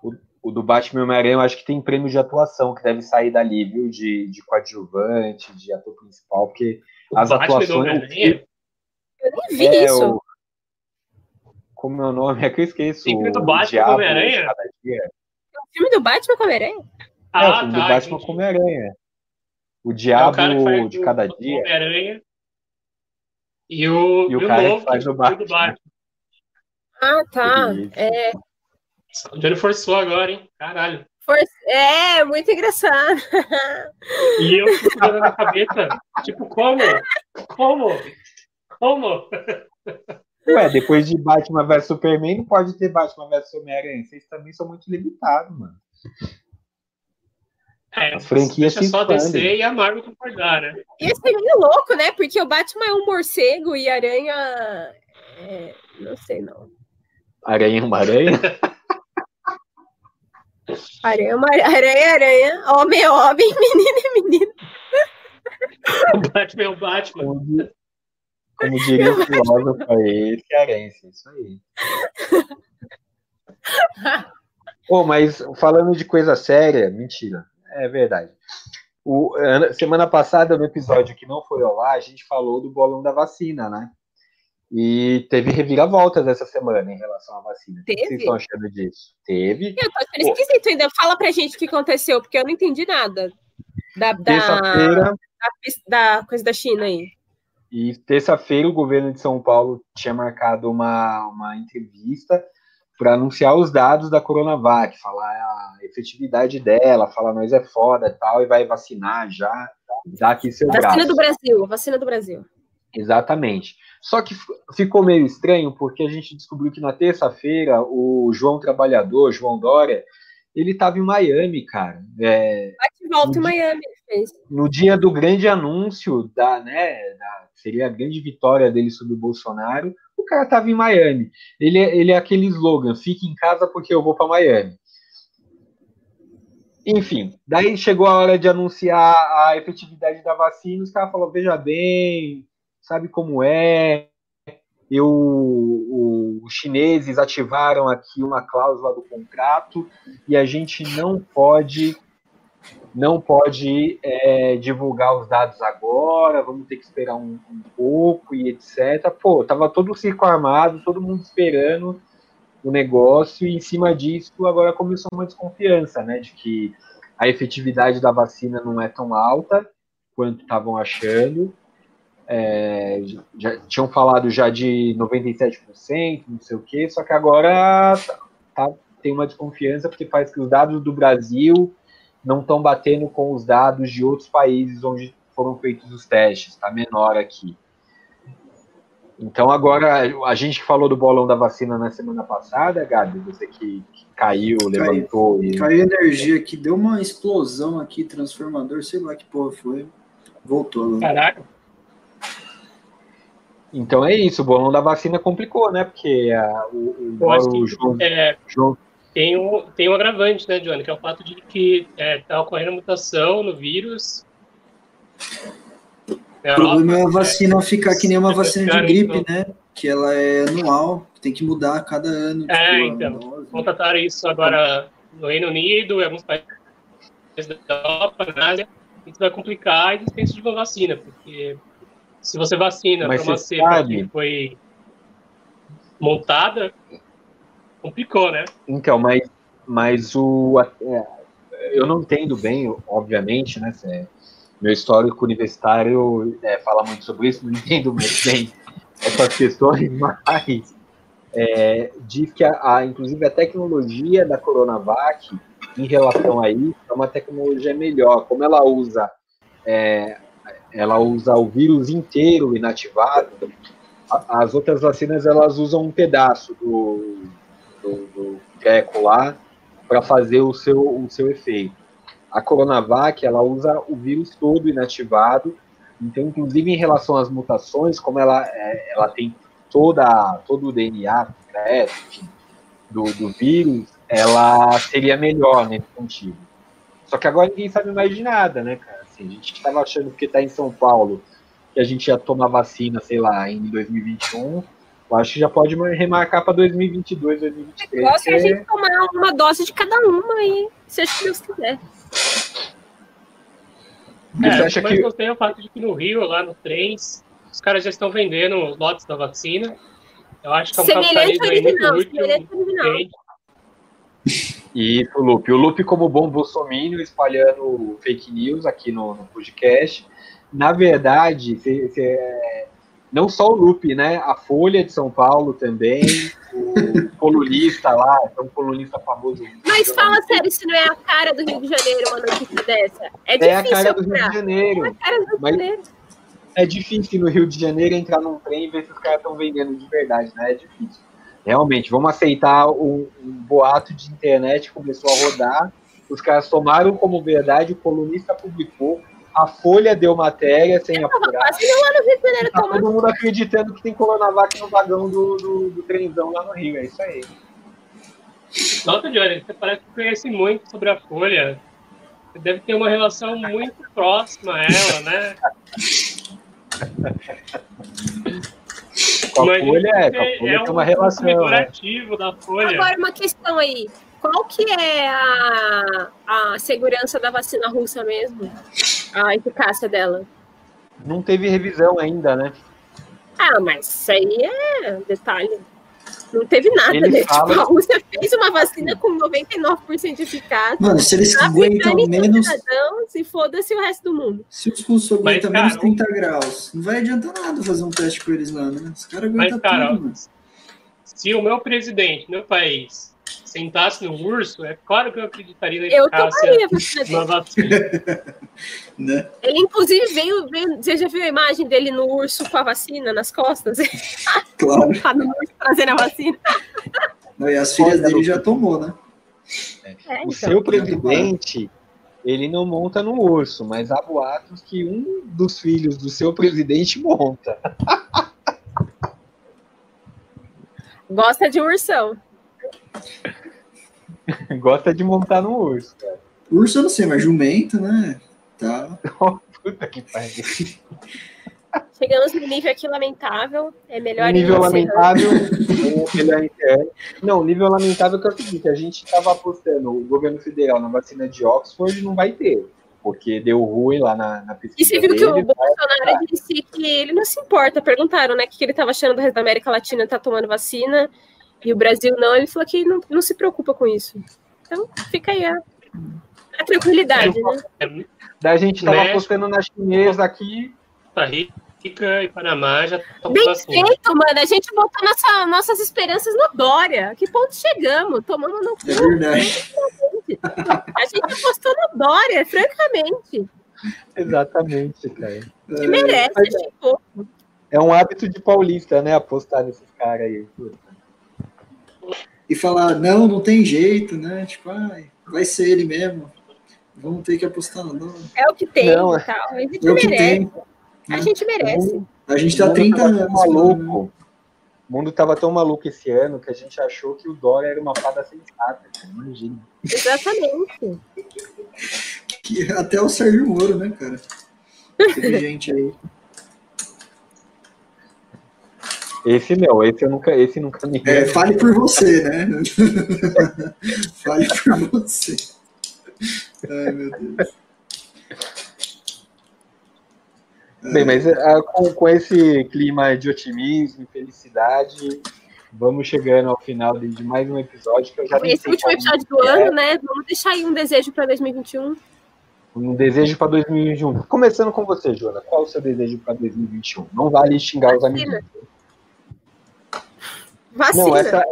O, o do Batman e Homem-Aranha, eu acho que tem prêmio de atuação que deve sair dali, viu? De, de coadjuvante, de ator principal, porque O as Batman do atuações. Homem-Aranha. Eu nem vi É, isso. o- Como é o nome? É que eu esqueço. Tem filme do o Batman Diabo do Homem-Aranha? Dia. O filme do Batman com Homem-Aranha? é, o Ah, filme tá. do Batman entendi. com Homem-Aranha. O É o Diabo que faz de o- Cada o Dia. Homem-Aranha. E o, E o e o cara que novo faz o que faz Batman. Ah, tá. É, O Johnny forçou agora, hein? Caralho. For... É, muito engraçado. E eu ficando na cabeça, tipo, como? Como? Como? Ué, depois de Batman vs Superman, não pode ter Batman vs Homem-Aranha. Vocês também são muito limitados, mano. É, a franquia deixa só descer e a Marvel concordar, né? Ia ser meio louco, né? Porque o Batman é um morcego e aranha. É... Não sei, não. Aranha é uma aranha? aranha é uma aranha, aranha. Homem é homem, menino é menino. O Batman é o Batman. Como, como diria o filósofo aí, cearense, isso aí. Pô, mas falando de coisa séria, mentira. É verdade. O, semana passada, no episódio que não foi ao ar, a gente falou do bolão da vacina, né? E teve reviravoltas essa semana em relação à vacina. Teve? O que vocês estão achando disso? Teve. Eu tô achando esquisito ainda. Fala pra gente o que aconteceu, porque eu não entendi nada da, da, da, da coisa da China aí. E terça-feira o governo de São Paulo tinha marcado uma, uma entrevista para anunciar os dados da Coronavac, falar a efetividade dela, falar nós é foda e tal, e vai vacinar já, dá aqui seu vacina braço. do Brasil, vacina do Brasil. Exatamente. Só que ficou meio estranho, porque a gente descobriu que na terça-feira o João Trabalhador, João Dória, ele estava em Miami, cara. É, Bate volta em Miami, fez. No dia do grande anúncio da, né, da, seria a grande vitória dele sobre o Bolsonaro, o cara tava em Miami. Ele, é, ele é aquele slogan: fique em casa porque eu vou para Miami. Enfim, daí chegou a hora de anunciar a efetividade da vacina. Os caras falaram: veja bem, sabe como é. Eu, o, os chineses ativaram aqui uma cláusula do contrato e a gente não pode não pode é, divulgar os dados agora, vamos ter que esperar um, um, pouco e etc. Pô, tava todo o circo armado, todo mundo esperando o negócio, e em cima disso agora começou uma desconfiança, né, de que a efetividade da vacina não é tão alta quanto estavam achando. É, já tinham falado já de 97%, não sei o que, só que agora tá, tá, tem uma desconfiança porque faz que os dados do Brasil não estão batendo com os dados de outros países onde foram feitos os testes, está menor aqui. Então agora, a gente que falou do bolão da vacina na semana passada, Gabi, você que, que caiu, levantou caiu, e... Caiu energia aqui, deu uma explosão aqui, transformador, sei lá que porra foi, voltou. Né? Caraca. Então é isso, o bolão da vacina complicou, né? Porque a, o, o, o João, é, João, tem um, tem um agravante, né, Johnny? Que é o fato de que está é, tá ocorrendo mutação no vírus. O problema é a vacina é, ficar que nem uma vacina de gripe, então. né? Que ela é anual, tem que mudar a cada ano. É, tipo, então. Constataram isso agora no Reino Unido e alguns países da Europa, na Ásia. Isso vai complicar a existência de uma vacina, porque se você vacina para uma cepa que foi montada, complicou, né? Então, mas, mas o. É, eu não entendo bem, obviamente, né? Meu histórico universitário é, fala muito sobre isso, não entendo muito bem essas questões, mas é, diz que, a, a, inclusive, a tecnologia da Coronavac em relação a isso é uma tecnologia melhor. Como ela usa, é, ela usa o vírus inteiro inativado, a, as outras vacinas elas usam um pedaço do, do, do Greco lá para fazer o seu, o seu efeito. A Coronavac, ela usa o vírus todo inativado, então, inclusive em relação às mutações, como ela, é, ela tem toda, todo o DNA né, do, do vírus, ela seria melhor nesse sentido. Só que agora ninguém sabe mais de nada, né, cara? Assim, a gente estava achando que está em São Paulo que a gente ia tomar vacina, sei lá, em 2021, eu acho que já pode remarcar para 2022, 2023. Eu gosto que a gente tomar uma dose de cada uma aí, seja que Deus quiser. É, Você acha mas que... eu tenho o fato de que no Rio, lá no trens, os caras já estão vendendo os lotes da vacina. Eu acho que é um capitalismo aí muito útil. Isso, Lupe. O Lupe, como bom bolsominion, espalhando fake news aqui no, no podcast. Na verdade, cê, cê, não só o Lupe, né? A Folha de São Paulo também, o colunista lá, é um colunista famoso. Mas fala sério, se não é a cara do Rio de Janeiro uma notícia dessa. É difícil. É a cara do Rio de Janeiro. É a cara do Rio de Janeiro. É difícil no Rio de Janeiro entrar num trem e ver se os caras estão vendendo de verdade, né? É difícil. Realmente, vamos aceitar um, um boato de internet que começou a rodar. Os caras tomaram como verdade, o colunista publicou, a Folha deu matéria sem Tava apurar. quase no Rio de Janeiro Tá todo mundo acreditando que tem Coronavac no vagão do, do, do trenzão lá no Rio. É isso aí. Nota, Johnny, você parece que conhece muito sobre a Folha. Você deve ter uma relação muito próxima a ela, né? Com a Folha, é, com a Folha é tem um uma relação. né? ativo da Folha. Agora, uma questão aí. Qual que é a, a segurança da vacina russa mesmo? A eficácia dela? Não teve revisão ainda, né? Ah, mas isso aí é detalhe. Não teve nada, Ele né? fala- Tipo, a Rússia fez uma vacina com 99% de eficácia. Mano, se eles Tá aguentam em menos. cidadãos e foda-se o resto do mundo. Se os russos aguentam Mas, menos cara, 30 graus, não vai adiantar nada fazer um teste com eles lá, né? Os caras Mas, aguentam cara, tudo, mano. se o meu presidente, meu país, sentasse no urso, é claro que eu acreditaria na Eu eficácia tomaria a vacina. Né? Ele, inclusive, veio, veio. Você já viu a imagem dele no urso com a vacina nas costas? Claro. Tá no urso trazendo a vacina. Não, E as filhas dele já tomou, né? É, O então. seu presidente, ele não monta no urso, mas há boatos que um dos filhos do seu presidente monta. Gosta de ursão. Gosta de montar no urso, cara. Urso eu não sei, mas jumento, né? Tá. Puta que pariu. Chegamos no nível aqui lamentável. É melhor nível ir lamentável, ou melhor interno. Não, nível lamentável que é o seguinte, a gente estava apostando o governo federal na vacina de Oxford não vai ter, porque deu ruim lá na, na pesquisa E você viu que o Bolsonaro disse que ele não se importa. Perguntaram, né, o que ele estava achando do resto da América Latina tá tomando vacina e o Brasil não. Ele falou que não, não se preocupa com isso. Então, fica aí a, a tranquilidade, né? Daí a gente estava México. apostando na chinesa aqui, Costa Rica e Panamá já estão Bem vacina. feito, mano. A gente botou nossa, nossas esperanças no Dória. Que ponto chegamos? Tomamos no cu. É verdade. A gente apostou no Dória, francamente. exatamente, cara. Que merece, é. É um hábito de paulista, né, apostar nesses caras aí. E falar, não, não tem jeito, né? Tipo, ai, vai ser ele mesmo. Vamos ter que apostar no Dória. É o que tem Não, e tal. A gente É o que merece. tem. A gente merece. A gente tá O mundo 30 tava tão anos. né? maluco. O mundo tava tão maluco esse ano que a gente achou que o Dória era uma fada sensata, cara. Imagina. Exatamente. Que até o Sérgio Moro, né, cara? Teve gente aí. Esse não, esse eu nunca, esse nunca me É, fale por você, né? fale por você. Ai, meu Deus. Bem, mas ah, com, com esse clima de otimismo e felicidade, vamos chegando ao final de, de mais um episódio que eu já Esse último episódio do é. ano, né? Vamos deixar aí um desejo para 2021. Um desejo para 2021. Começando com você, Joana. Qual o seu desejo para 2021? Não vale xingar os amigos. Vacina. Não, essa,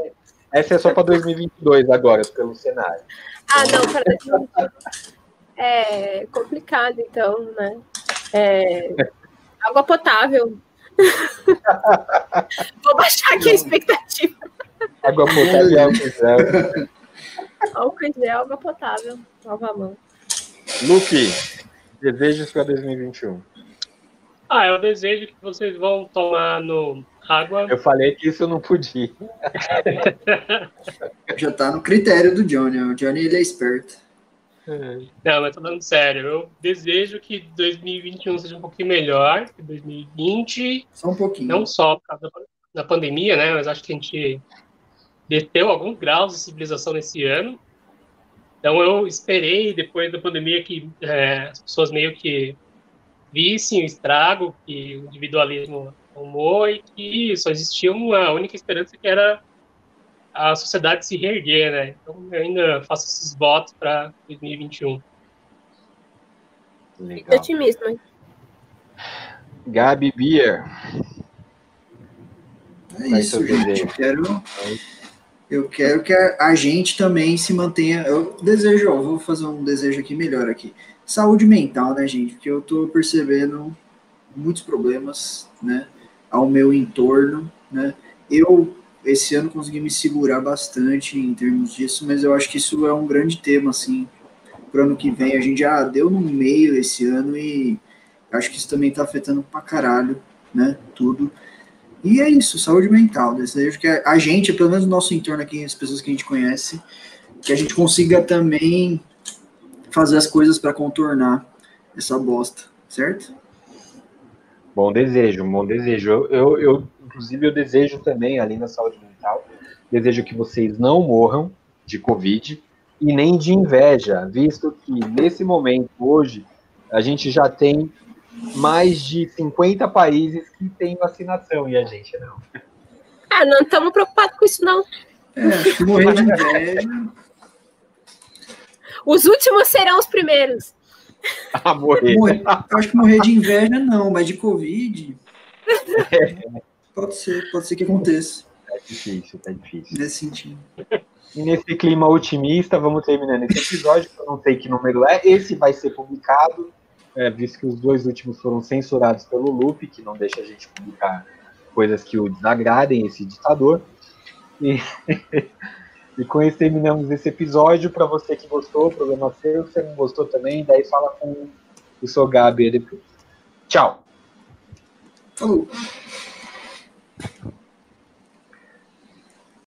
essa é só para 2022 agora, pelo cenário. Ah, não, para 2021. É complicado, então, né? É... Água potável. Vou baixar aqui a expectativa. Água potável álcool gel. Álcool gel, água potável. Lava a mão. Luke, desejos para 2021. Ah, eu desejo que vocês vão tomar no água. Eu falei que isso eu não podia. Já tá no critério do Johnny. O Johnny, ele é esperto. Não, mas tô falando sério. Eu desejo que 2021 seja um pouquinho melhor que 2020. Só um pouquinho. Não só por causa da- da pandemia, né? Mas acho que a gente deteu alguns graus de civilização nesse ano. Então eu esperei, depois da pandemia, que é, as pessoas meio que vissem o estrago que o individualismo tomou e que só existia uma única esperança que era a sociedade se reerguer, né? Então eu ainda faço esses votos para 2021. Que Legal. otimismo, hein? Gabi Beer. É isso, gente. Eu quero, Eu quero que a, a gente também se mantenha. Eu desejo, ó, vou fazer um desejo aqui melhor aqui. Saúde mental, né, gente? Porque eu tô percebendo muitos problemas, né, ao meu entorno, né? Eu esse ano consegui me segurar bastante em termos disso, mas eu acho que isso é um grande tema, assim, para o ano que vem. A gente já deu no meio esse ano e acho que isso também está afetando pra caralho, né? Tudo. E é isso, saúde mental. Desejo que a gente, pelo menos no nosso entorno aqui, as pessoas que a gente conhece, que a gente consiga também fazer as coisas para contornar essa bosta, certo? Bom desejo, bom desejo. Eu, eu, eu, inclusive, eu desejo também, além da saúde mental, desejo que vocês não morram de Covid e nem de inveja, visto que nesse momento, hoje, a gente já tem mais de 50 países que têm vacinação e a gente não. Ah, não estamos preocupados com isso, não. É, morrer de inveja. Os últimos serão os primeiros. Ah, morrer. morrer. Eu acho que morrer de inveja não, mas de Covid. Pode ser, pode ser que aconteça. Tá difícil, tá difícil. Nesse sentido. E nesse clima otimista, vamos terminando esse episódio, que eu não sei que número é. Esse vai ser publicado, é, visto que os dois últimos foram censurados pelo Lupe, que não deixa a gente publicar coisas que o desagradem, esse ditador. E, E com isso terminamos esse episódio. Para você que gostou, problema seu. Se você não gostou também, daí fala com o seu Gabi depois. Tchau. Falou.